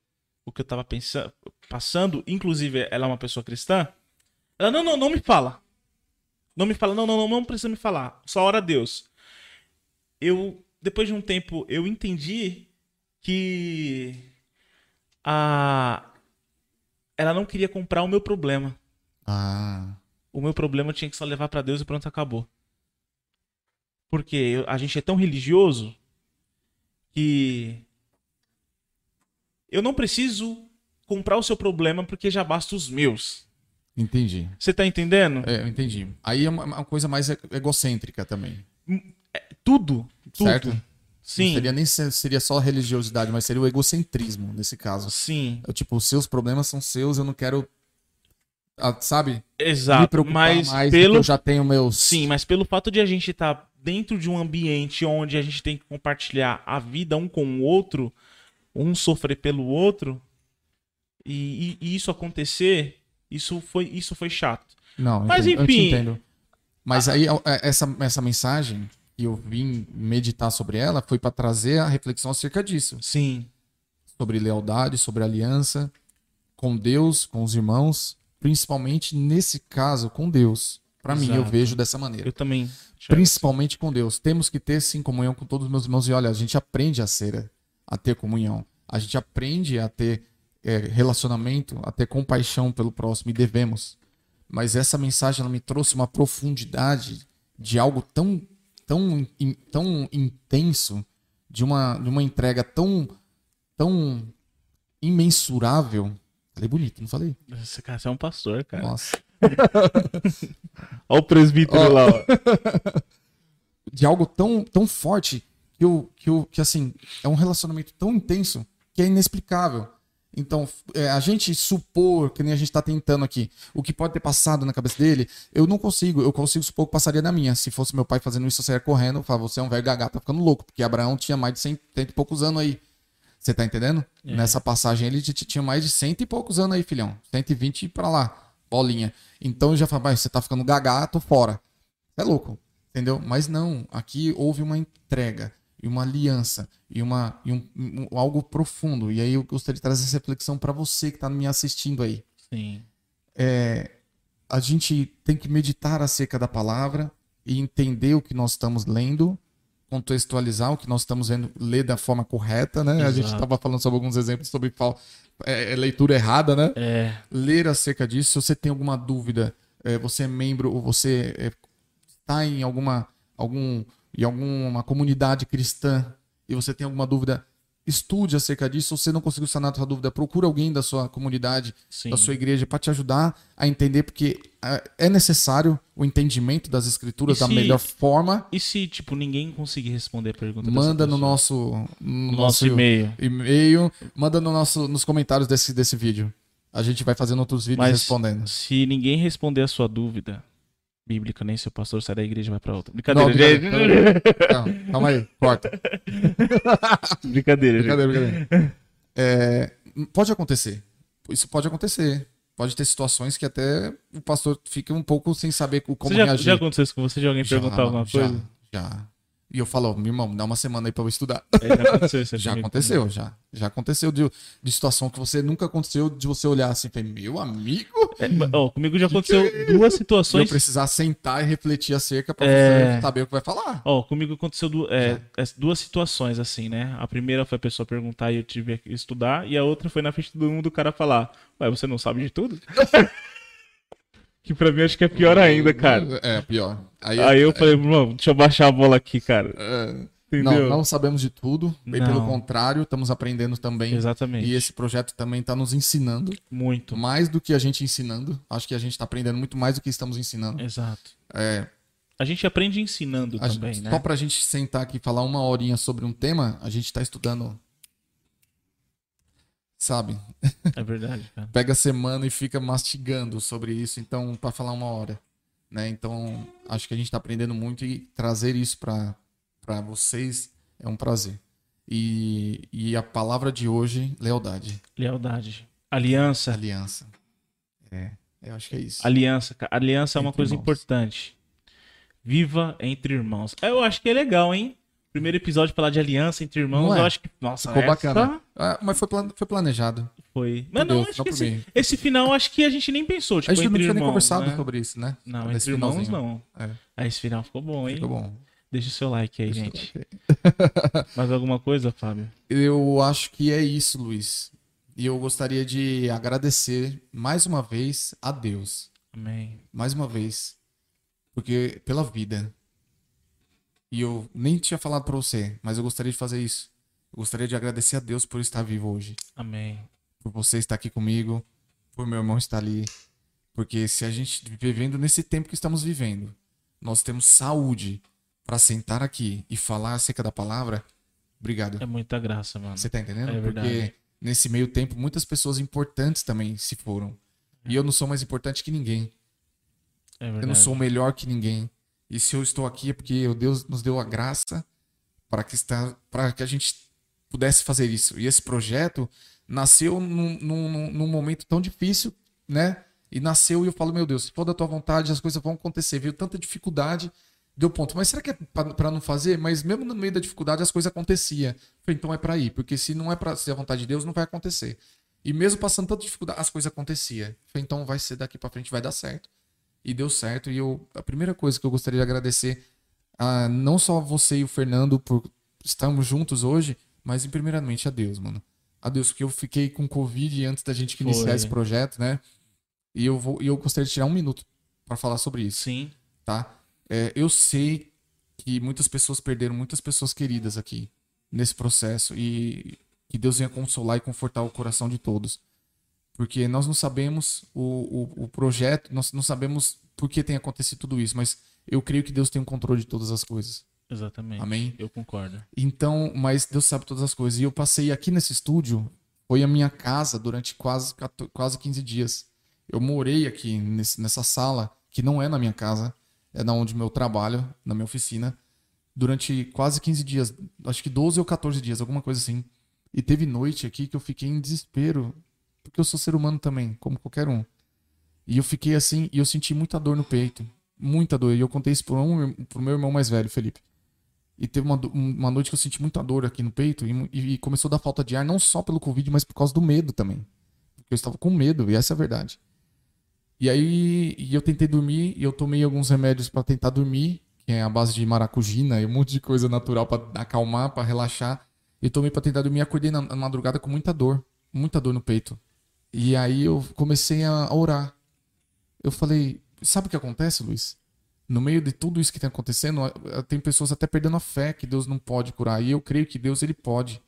o que eu tava pensando, passando, inclusive ela é uma pessoa cristã, ela, não, não, não me fala. Não me fala, não, não, não, não precisa me falar. Só ora a Deus. Eu, depois de um tempo, eu entendi que a ela não queria comprar o meu problema. Ah. O meu problema tinha que só levar para Deus e pronto, acabou. Porque a gente é tão religioso que eu não preciso comprar o seu problema porque já basta os meus. Entendi. Você tá entendendo? É, eu entendi. Aí é uma, uma coisa mais egocêntrica também. Hum, é, tudo, tudo. Certo? Sim. Não seria nem seria só religiosidade, mas seria o egocentrismo nesse caso. Sim. Eu, tipo, os seus problemas são seus, eu não quero ah, sabe? Exato. Me preocupar mas mais pelo eu já tenho meus Sim, mas pelo fato de a gente estar tá dentro de um ambiente onde a gente tem que compartilhar a vida um com o outro, um sofrer pelo outro, e, e, e isso acontecer, isso foi, isso foi chato. Não, mas entendo, enfim. entendo. Mas aí é, essa, essa mensagem que eu vim meditar sobre ela foi para trazer a reflexão acerca disso. Sim. Sobre lealdade, sobre aliança com Deus, com os irmãos, principalmente nesse caso com Deus. Para mim, eu vejo dessa maneira. Eu também. Principalmente com Deus. Temos que ter sim comunhão com todos os meus irmãos. E olha, a gente aprende a ser, a ter comunhão. A gente aprende a ter é, relacionamento, a ter compaixão pelo próximo e devemos. mas essa mensagem ela me trouxe uma profundidade de algo tão, tão, in- tão intenso, de uma, de uma entrega tão, tão imensurável. Falei bonito, não falei? Esse cara, é um pastor, cara. Nossa. Olha o presbítero Ó. lá, ó. de algo tão, tão forte que, eu, que, eu, que assim, é um relacionamento tão intenso que é inexplicável. Então, é, a gente supor, que nem a gente tá tentando aqui, o que pode ter passado na cabeça dele, eu não consigo. Eu consigo supor que passaria na minha. Se fosse meu pai fazendo isso, eu correndo, eu falava, você é um velho gagá, tá ficando louco, porque Abraão tinha mais de cento e poucos anos aí. Você tá entendendo? É. Nessa passagem ele tinha mais de cento e poucos anos aí, filhão. 120 pra lá, bolinha. Então eu já falava, "Vai, você tá ficando gagá, tô fora. É louco, entendeu? Mas não, aqui houve uma entrega e uma aliança e, uma, e um, um- algo profundo. E aí eu gostaria de trazer essa reflexão para você que tá me assistindo aí. Sim. A gente tem que meditar acerca da palavra e entender o que nós estamos lendo, contextualizar o que nós estamos vendo, ler da forma correta, né? A gente Exato. estava falando sobre alguns exemplos sobre fal- é, é, leitura errada, né? É, ler acerca disso. Se você tem alguma dúvida, eh, você é membro ou você está em alguma, algum, em alguma comunidade cristã e você tem alguma dúvida, estude acerca disso. Se você não conseguiu sanar a sua dúvida, procure alguém da sua comunidade, sim. da sua igreja, para te ajudar a entender, porque ah, é necessário o entendimento das escrituras E da se- melhor forma. E se, tipo, ninguém conseguir responder a pergunta Manda no nosso, no No nosso e-mail. e-mail, manda no nosso, nos comentários desse, desse vídeo. A gente vai fazendo outros vídeos Mas respondendo. se ninguém responder a sua dúvida bíblica, nem seu pastor sai da igreja e vai pra outra. Não, Brincadeira, brincadeira. gente. Não, calma aí, corta. brincadeira, gente. Brincadeira, brincadeira. É, pode acontecer. Isso pode acontecer. Pode ter situações que até o pastor fica um pouco sem saber como Você já, reagir. já aconteceu isso com você? De alguém Já, perguntar alguma já, coisa? Já. E eu falo, ó, meu irmão, dá uma semana aí pra eu estudar. É, já aconteceu isso Já aconteceu, já. Já aconteceu de, de situação que você nunca aconteceu de você olhar assim e meu amigo, É, ó, comigo já aconteceu duas de eu situações. precisar sentar e refletir acerca pra É. você saber o que vai falar. Ó, comigo aconteceu du- é, as duas situações assim, né? A primeira foi a pessoa perguntar e eu tive que estudar, e a outra foi na frente de todo mundo o cara falar: Ué, você não sabe de tudo? que pra mim acho que é pior ainda, cara. É, pior. Aí, Aí eu falei, mano, deixa eu baixar a bola aqui, cara. é, Entendeu? Não, não sabemos de tudo. Bem pelo Não. contrário, estamos aprendendo também. Exatamente. E esse projeto também está nos ensinando Muito. mais do que a gente ensinando. Acho que a gente está aprendendo muito mais do que estamos ensinando. Exato. É, A gente aprende ensinando a também, gente- né? Só para a gente sentar aqui e falar uma horinha sobre um tema, a gente está estudando. Sabe? É verdade, cara. Pega a semana e fica mastigando sobre isso, então, para falar uma hora. Né? Então, acho que a gente está aprendendo muito e trazer isso para vocês é um prazer. E, e a palavra de hoje, lealdade. Lealdade. Aliança. Aliança. É, eu acho que é isso. Aliança, cara. Aliança é uma Entre coisa irmãos. importante. Viva entre irmãos. Eu acho que é legal, hein? Primeiro episódio falar de aliança entre irmãos, Não é? eu acho que. Nossa, Ficou essa bacana. Ah, mas foi, plan- foi planejado. Foi. Mas não, acho que esse, mim. esse final acho que a gente nem pensou. Tipo, a gente não tinha nem irmãos, conversado né? sobre isso, né? Não, Nesse entre irmãos finalzinho. não. É, Ah, esse final ficou bom, hein? ficou bom. Deixa o seu like aí, gente. Ok. Mais alguma coisa, Fábio? Eu acho que é isso, Luiz. E eu gostaria de agradecer mais uma vez a Deus. Amém. Mais uma vez. Porque pela vida. E eu nem tinha falado pra você, mas eu gostaria de fazer isso. Eu gostaria de agradecer a Deus por estar vivo hoje. Amém. Por você estar aqui comigo. Por meu irmão estar ali. Porque se a gente vivendo nesse tempo que estamos vivendo, nós temos saúde para sentar aqui e falar acerca da palavra, obrigado. É muita graça, mano. Você tá entendendo? É verdade. Porque nesse meio tempo muitas pessoas importantes também se foram. E eu não sou mais importante que ninguém. É verdade. Eu não sou melhor que ninguém. E se eu estou aqui é porque o Deus nos deu a graça para que está para que a gente pudesse fazer isso. E esse projeto nasceu num, num, num momento tão difícil, né? E nasceu e eu falo, meu Deus, se for da tua vontade, as coisas vão acontecer. Veio tanta dificuldade, deu ponto. Mas será que é para não fazer? Mas mesmo no meio da dificuldade as coisas aconteciam. Então é para ir, porque se não é para ser a vontade de Deus, não vai acontecer. E mesmo passando tanta dificuldade, as coisas aconteciam. Então vai ser daqui para frente, vai dar certo e deu certo. E eu, a primeira coisa que eu gostaria de agradecer a não só você e o Fernando por estarmos juntos hoje, mas primeiramente a Deus, mano. A Deus, porque eu fiquei com Covid antes da gente iniciar Foi. esse projeto, né? E eu, vou, e eu gostaria de tirar um minuto para falar sobre isso, Sim. tá? É, eu sei que muitas pessoas perderam muitas pessoas queridas aqui nesse processo e que Deus venha consolar e confortar o coração de todos. Porque nós não sabemos o, o, o projeto, nós não sabemos por que tem acontecido tudo isso, mas eu creio que Deus tem o controle de todas as coisas. Exatamente. Amém? Eu concordo. Então, mas Deus sabe todas as coisas. E eu passei aqui nesse estúdio, foi a minha casa durante quase, 14 quase 15 dias. Eu morei aqui nesse- nessa sala, que não é na minha casa, é na onde eu trabalho, na minha oficina, durante quase 15 dias, acho que 12 ou 14 dias, alguma coisa assim. E teve noite aqui que eu fiquei em desespero, porque eu sou ser humano também, como qualquer um. E eu fiquei assim, e eu senti muita dor no peito, muita dor. E eu contei isso pro, um, pro meu irmão mais velho, Felipe. E teve uma, uma noite que eu senti muita dor aqui no peito e, e começou a dar falta de ar, não só pelo Covid, mas por causa do medo também. Porque eu estava com medo, e essa é a verdade. E aí e eu tentei dormir e eu tomei alguns remédios para tentar dormir, que é a base de maracujina e um monte de coisa natural para acalmar, para relaxar. Eu tomei para tentar dormir acordei na, na madrugada com muita dor, muita dor no peito. E aí eu comecei a orar. Eu falei, sabe o que acontece, Luiz? No meio de tudo isso que está acontecendo, tem pessoas até perdendo a fé que Deus não pode curar. E eu creio que Deus ele pode,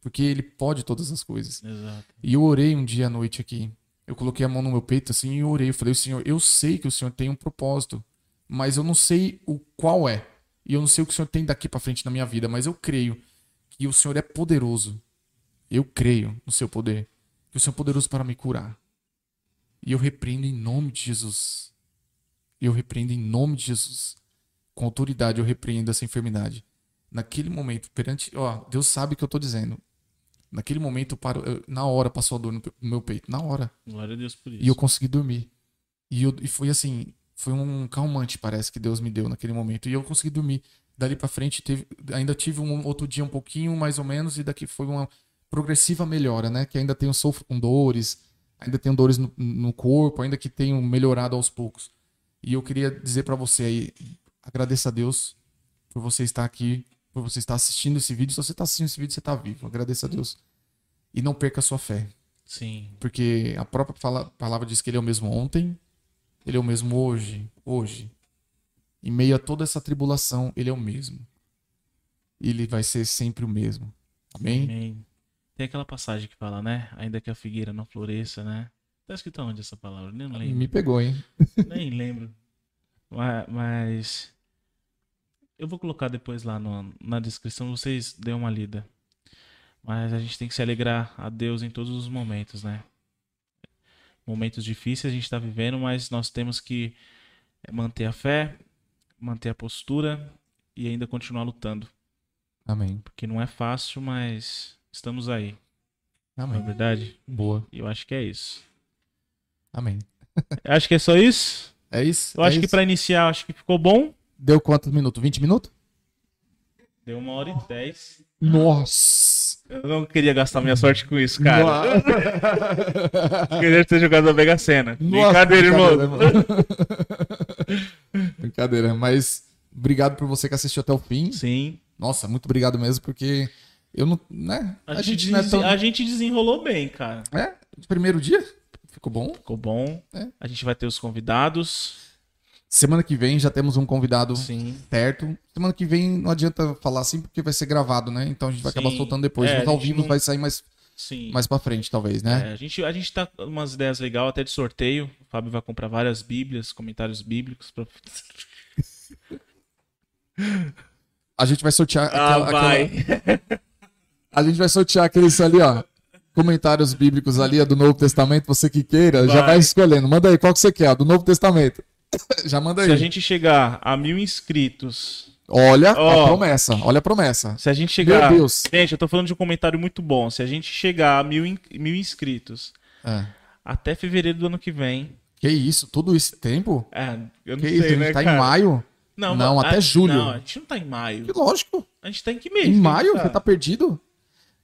porque ele pode todas as coisas. Exato. E eu orei um dia à noite aqui. Eu coloquei a mão no meu peito assim e orei. Eu falei, Senhor, eu sei que o Senhor tem um propósito, mas eu não sei o qual é. E eu não sei o que o Senhor tem daqui para frente na minha vida, mas eu creio que o Senhor é poderoso. Eu creio no seu poder. Que o Senhor é poderoso para me curar. E eu repreendo em nome de Jesus. Eu repreendo em nome de Jesus. Com autoridade eu repreendo essa enfermidade. Naquele momento, perante, ó, Deus sabe o que eu tô dizendo. Naquele momento, eu paro, eu- na hora passou a dor no, no meu peito, na hora. Glória a Deus por isso. E eu consegui dormir. E, eu, e foi assim, foi um calmante, parece que Deus me deu naquele momento. E eu consegui dormir. Dali pra frente, teve, ainda tive um outro dia um pouquinho, mais ou menos, e daqui foi uma progressiva melhora, né? Que ainda tenho sofro com dores, ainda tenho dores no, no corpo, ainda que tenho melhorado aos poucos. E eu queria dizer pra você aí, agradeça a Deus por você estar aqui, por você estar assistindo esse vídeo. Se você está assistindo esse vídeo, você está vivo. Agradeça a Deus. E não perca a sua fé. Sim. Porque a própria fala- palavra diz que ele é o mesmo ontem, ele é o mesmo hoje, hoje. Em meio a toda essa tribulação, ele é o mesmo. E ele vai ser sempre o mesmo. Amém? Amém. Tem aquela passagem que fala, né? Ainda que a figueira não floresça, né? Tá escrito onde essa palavra? Nem lembro. Me pegou, hein? Nem lembro. Ma- Mas. Eu vou colocar depois lá no- na descrição, vocês dêem uma lida. Mas a gente tem que se alegrar a Deus em todos os momentos, né? Momentos difíceis a gente está vivendo, mas nós temos que manter a fé, manter a postura e ainda continuar lutando. Amém. Porque não é fácil, mas estamos aí. Não é Amém. verdade? Boa. Eu acho que é isso. Amém. Acho que é só isso. É isso? Eu É acho que isso? pra iniciar, acho que ficou bom. Deu quantos minutos? 20 minutos? Deu uma hora e dez. Nossa! Eu não queria gastar minha sorte com isso, cara. Queria ter jogado a Mega Sena. Brincadeira, irmão. Brincadeira, mas obrigado por você que assistiu até o fim. Sim. Nossa, muito obrigado mesmo, porque eu não. Né? A, gente, não é tão. a gente desenrolou bem, cara. É? Primeiro dia? Ficou bom. Ficou bom. É. A gente vai ter os convidados. Semana que vem já temos um convidado Sim. certo. Semana que vem não adianta falar assim porque vai ser gravado, né? Então a gente vai acabar Sim. soltando depois. É, Mas a ao gente vivo não- vai sair mais, Sim. mais pra frente, talvez, né? É, a, gente, a gente tá com umas ideias legais até de sorteio. O Fábio vai comprar várias bíblias, comentários bíblicos. Pra... A gente vai sortear Ah, aquela- vai. aquela- A gente vai sortear aqueles ali, ó. Comentários bíblicos ali, ó, do Novo Testamento, você que queira, já Vai. vai escolhendo. Manda aí, qual que você quer? ó, Do Novo Testamento. já manda aí. Se a gente chegar a mil inscritos. Olha Ó. a promessa, olha a promessa. Se a gente chegar. Meu Deus. Gente, eu tô falando de um comentário muito bom. Se a gente chegar a mil, in- mil inscritos É. até fevereiro do ano que vem. Que isso, todo esse tempo? É, eu não Que sei, isso, a gente né, tá cara? em maio? Não, Não, até julho. Não, a gente não tá em maio. Que lógico. A gente tá em que mês? Em a maio? gente Você tá perdido?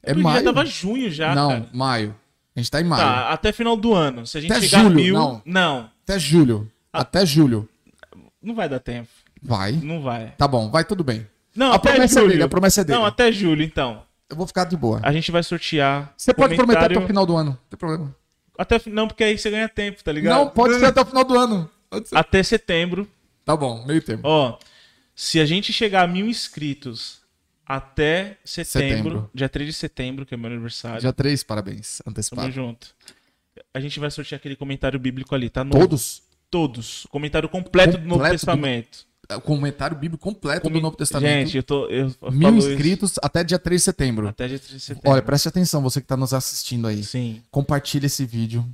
É Porque maio. Já tava junho já, não, cara. maio. A gente tá em maio. Tá, até final do ano. Se a gente Até chegar julho, a mil. não. não, Até julho. Ah. Até julho. não vai dar tempo. Vai. Não vai. Tá bom, vai tudo bem. Não, A até promessa é julho. dele, a promessa é dele. Não, até julho, então. Eu vou ficar de boa. A gente vai sortear. Você pode prometer até o final do ano. Não tem problema. Até, não, porque aí você ganha tempo, tá ligado? Não, pode ser até o final do ano. Até setembro. Tá bom, meio tempo. Ó, se a gente chegar a mil inscritos até setembro, Setembro. dia 3 de setembro, que é meu aniversário, Dia 3, parabéns. tamo Antecipado. junto. A gente vai sortear aquele comentário bíblico ali, tá? Novo. Todos? Todos. Comentário completo, do Novo Completo do- Testamento. O comentário bíblico completo do Novo Testamento. Gente, eu tô. Eu Mil falo isso inscritos até dia 3 de setembro. Até dia 3 de setembro. Olha, preste atenção, você que tá nos assistindo aí. Sim. Compartilhe esse vídeo.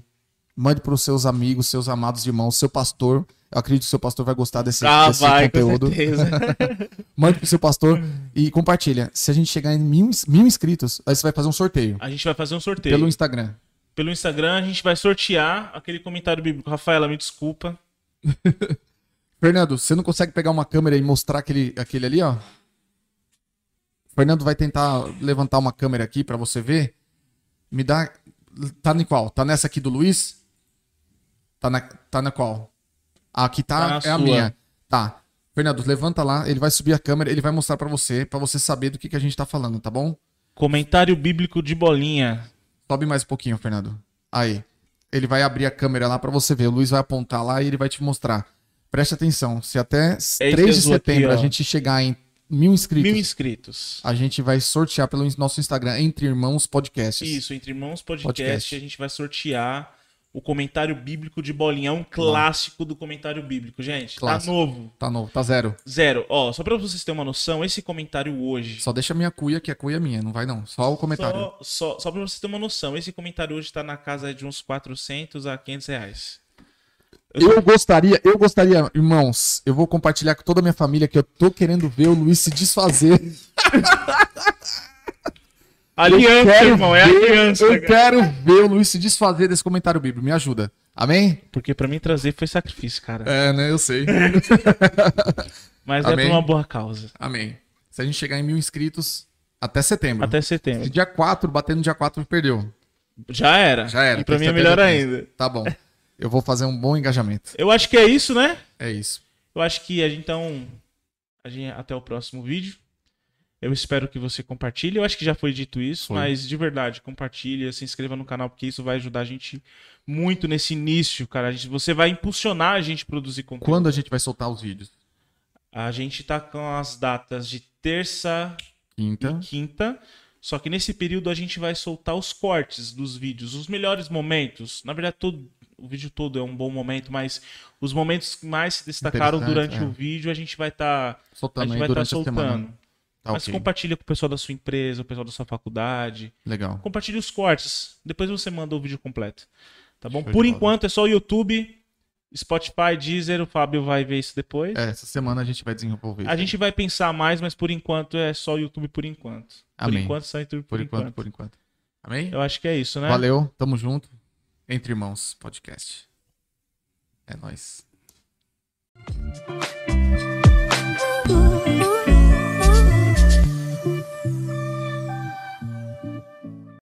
Mande para os seus amigos, seus amados irmãos, seu pastor. Eu acredito que o seu pastor vai gostar desse, Ah, desse vai, com conteúdo. certeza. Mande pro seu pastor e compartilha. Se a gente chegar em mil, mil inscritos, aí você vai fazer um sorteio A gente vai fazer um sorteio. pelo Instagram. Pelo Instagram, a gente vai sortear aquele comentário bíblico. Rafaela, me desculpa. Fernando, você não consegue pegar uma câmera e mostrar aquele, aquele ali, ó? Fernando vai tentar levantar uma câmera aqui pra você ver. Me dá. Tá em qual? Tá nessa aqui do Luiz? Tá na, tá na qual? Aqui Tá tá, é a minha. Tá. Fernando, levanta lá, ele vai subir a câmera, ele vai mostrar pra você, pra você saber do que, que a gente tá falando, tá bom? Comentário bíblico de bolinha. Sobe mais um pouquinho, Fernando. Aí. Ele vai abrir a câmera lá pra você ver. O Luiz vai apontar lá e ele vai te mostrar. Preste atenção. Se até 3 de azul aqui, setembro ó. a gente chegar em mil inscritos, Mil inscritos. a gente vai sortear pelo nosso Instagram, Entre Irmãos Podcasts. Isso, entre irmãos podcast, Podcast. a gente vai sortear o comentário bíblico de bolinha. É um clássico do comentário bíblico, gente. Clássico. Tá novo. Tá novo, tá zero. Zero. Ó, só pra vocês terem uma noção, esse comentário hoje. Só deixa a minha cuia, que a cuia é minha. Não vai não. Só o comentário. Só, só, só pra vocês terem uma noção, esse comentário hoje tá na casa de uns 400 a 500 reais. Eu gostaria, eu gostaria, irmãos, eu vou compartilhar com toda a minha família que eu tô querendo ver o Luiz se desfazer. Aliança, Quero irmão, é ver- aliança. Eu cara. quero ver o Luiz se desfazer desse comentário bíblico. Me ajuda. Amém? Porque pra mim trazer foi sacrifício, cara. É, né? Eu sei. Mas é Amém. por uma boa causa. Amém. Se a gente chegar em mil inscritos, até setembro. Até Se setembro. dia 4, bater no dia 4, perdeu. Já era. Já era. E pra mim é melhor ainda. Tá bom. Eu vou fazer um bom engajamento. Eu acho que é isso, né? É isso. Eu acho que a gente, então. A gente, até o próximo vídeo. Eu espero que você compartilhe. Eu acho que já foi dito isso, Foi. mas de verdade, compartilha, se inscreva no canal, porque isso vai ajudar a gente muito nesse início, cara. A gente- você vai impulsionar a gente a produzir conteúdo. Quando a gente vai soltar os vídeos? A gente tá com as datas de terça Quinta. e quinta. Só que nesse período a gente vai soltar os cortes dos vídeos, os melhores momentos. Na verdade, todo, o vídeo todo é um bom momento, mas os momentos que mais se destacaram durante é. o vídeo a gente vai estar a Soltando gente aí vai estar a semana. soltando. Tá Mas ok. compartilha com o pessoal da sua empresa, o pessoal da sua faculdade. Legal. Compartilhe os cortes. Depois você manda o vídeo completo. Tá bom? Show Por bola. enquanto é só o YouTube, Spotify, Deezer. O Fábio vai ver isso depois. É, essa semana a gente vai desenvolver. A gente vai pensar mais, mas por enquanto é só o YouTube por enquanto. Por Amém. enquanto só o YouTube por, Por enquanto, enquanto. por enquanto. Amém? Eu acho que é isso, né? Valeu, tamo junto. Entre Irmãos Podcast. É nóis.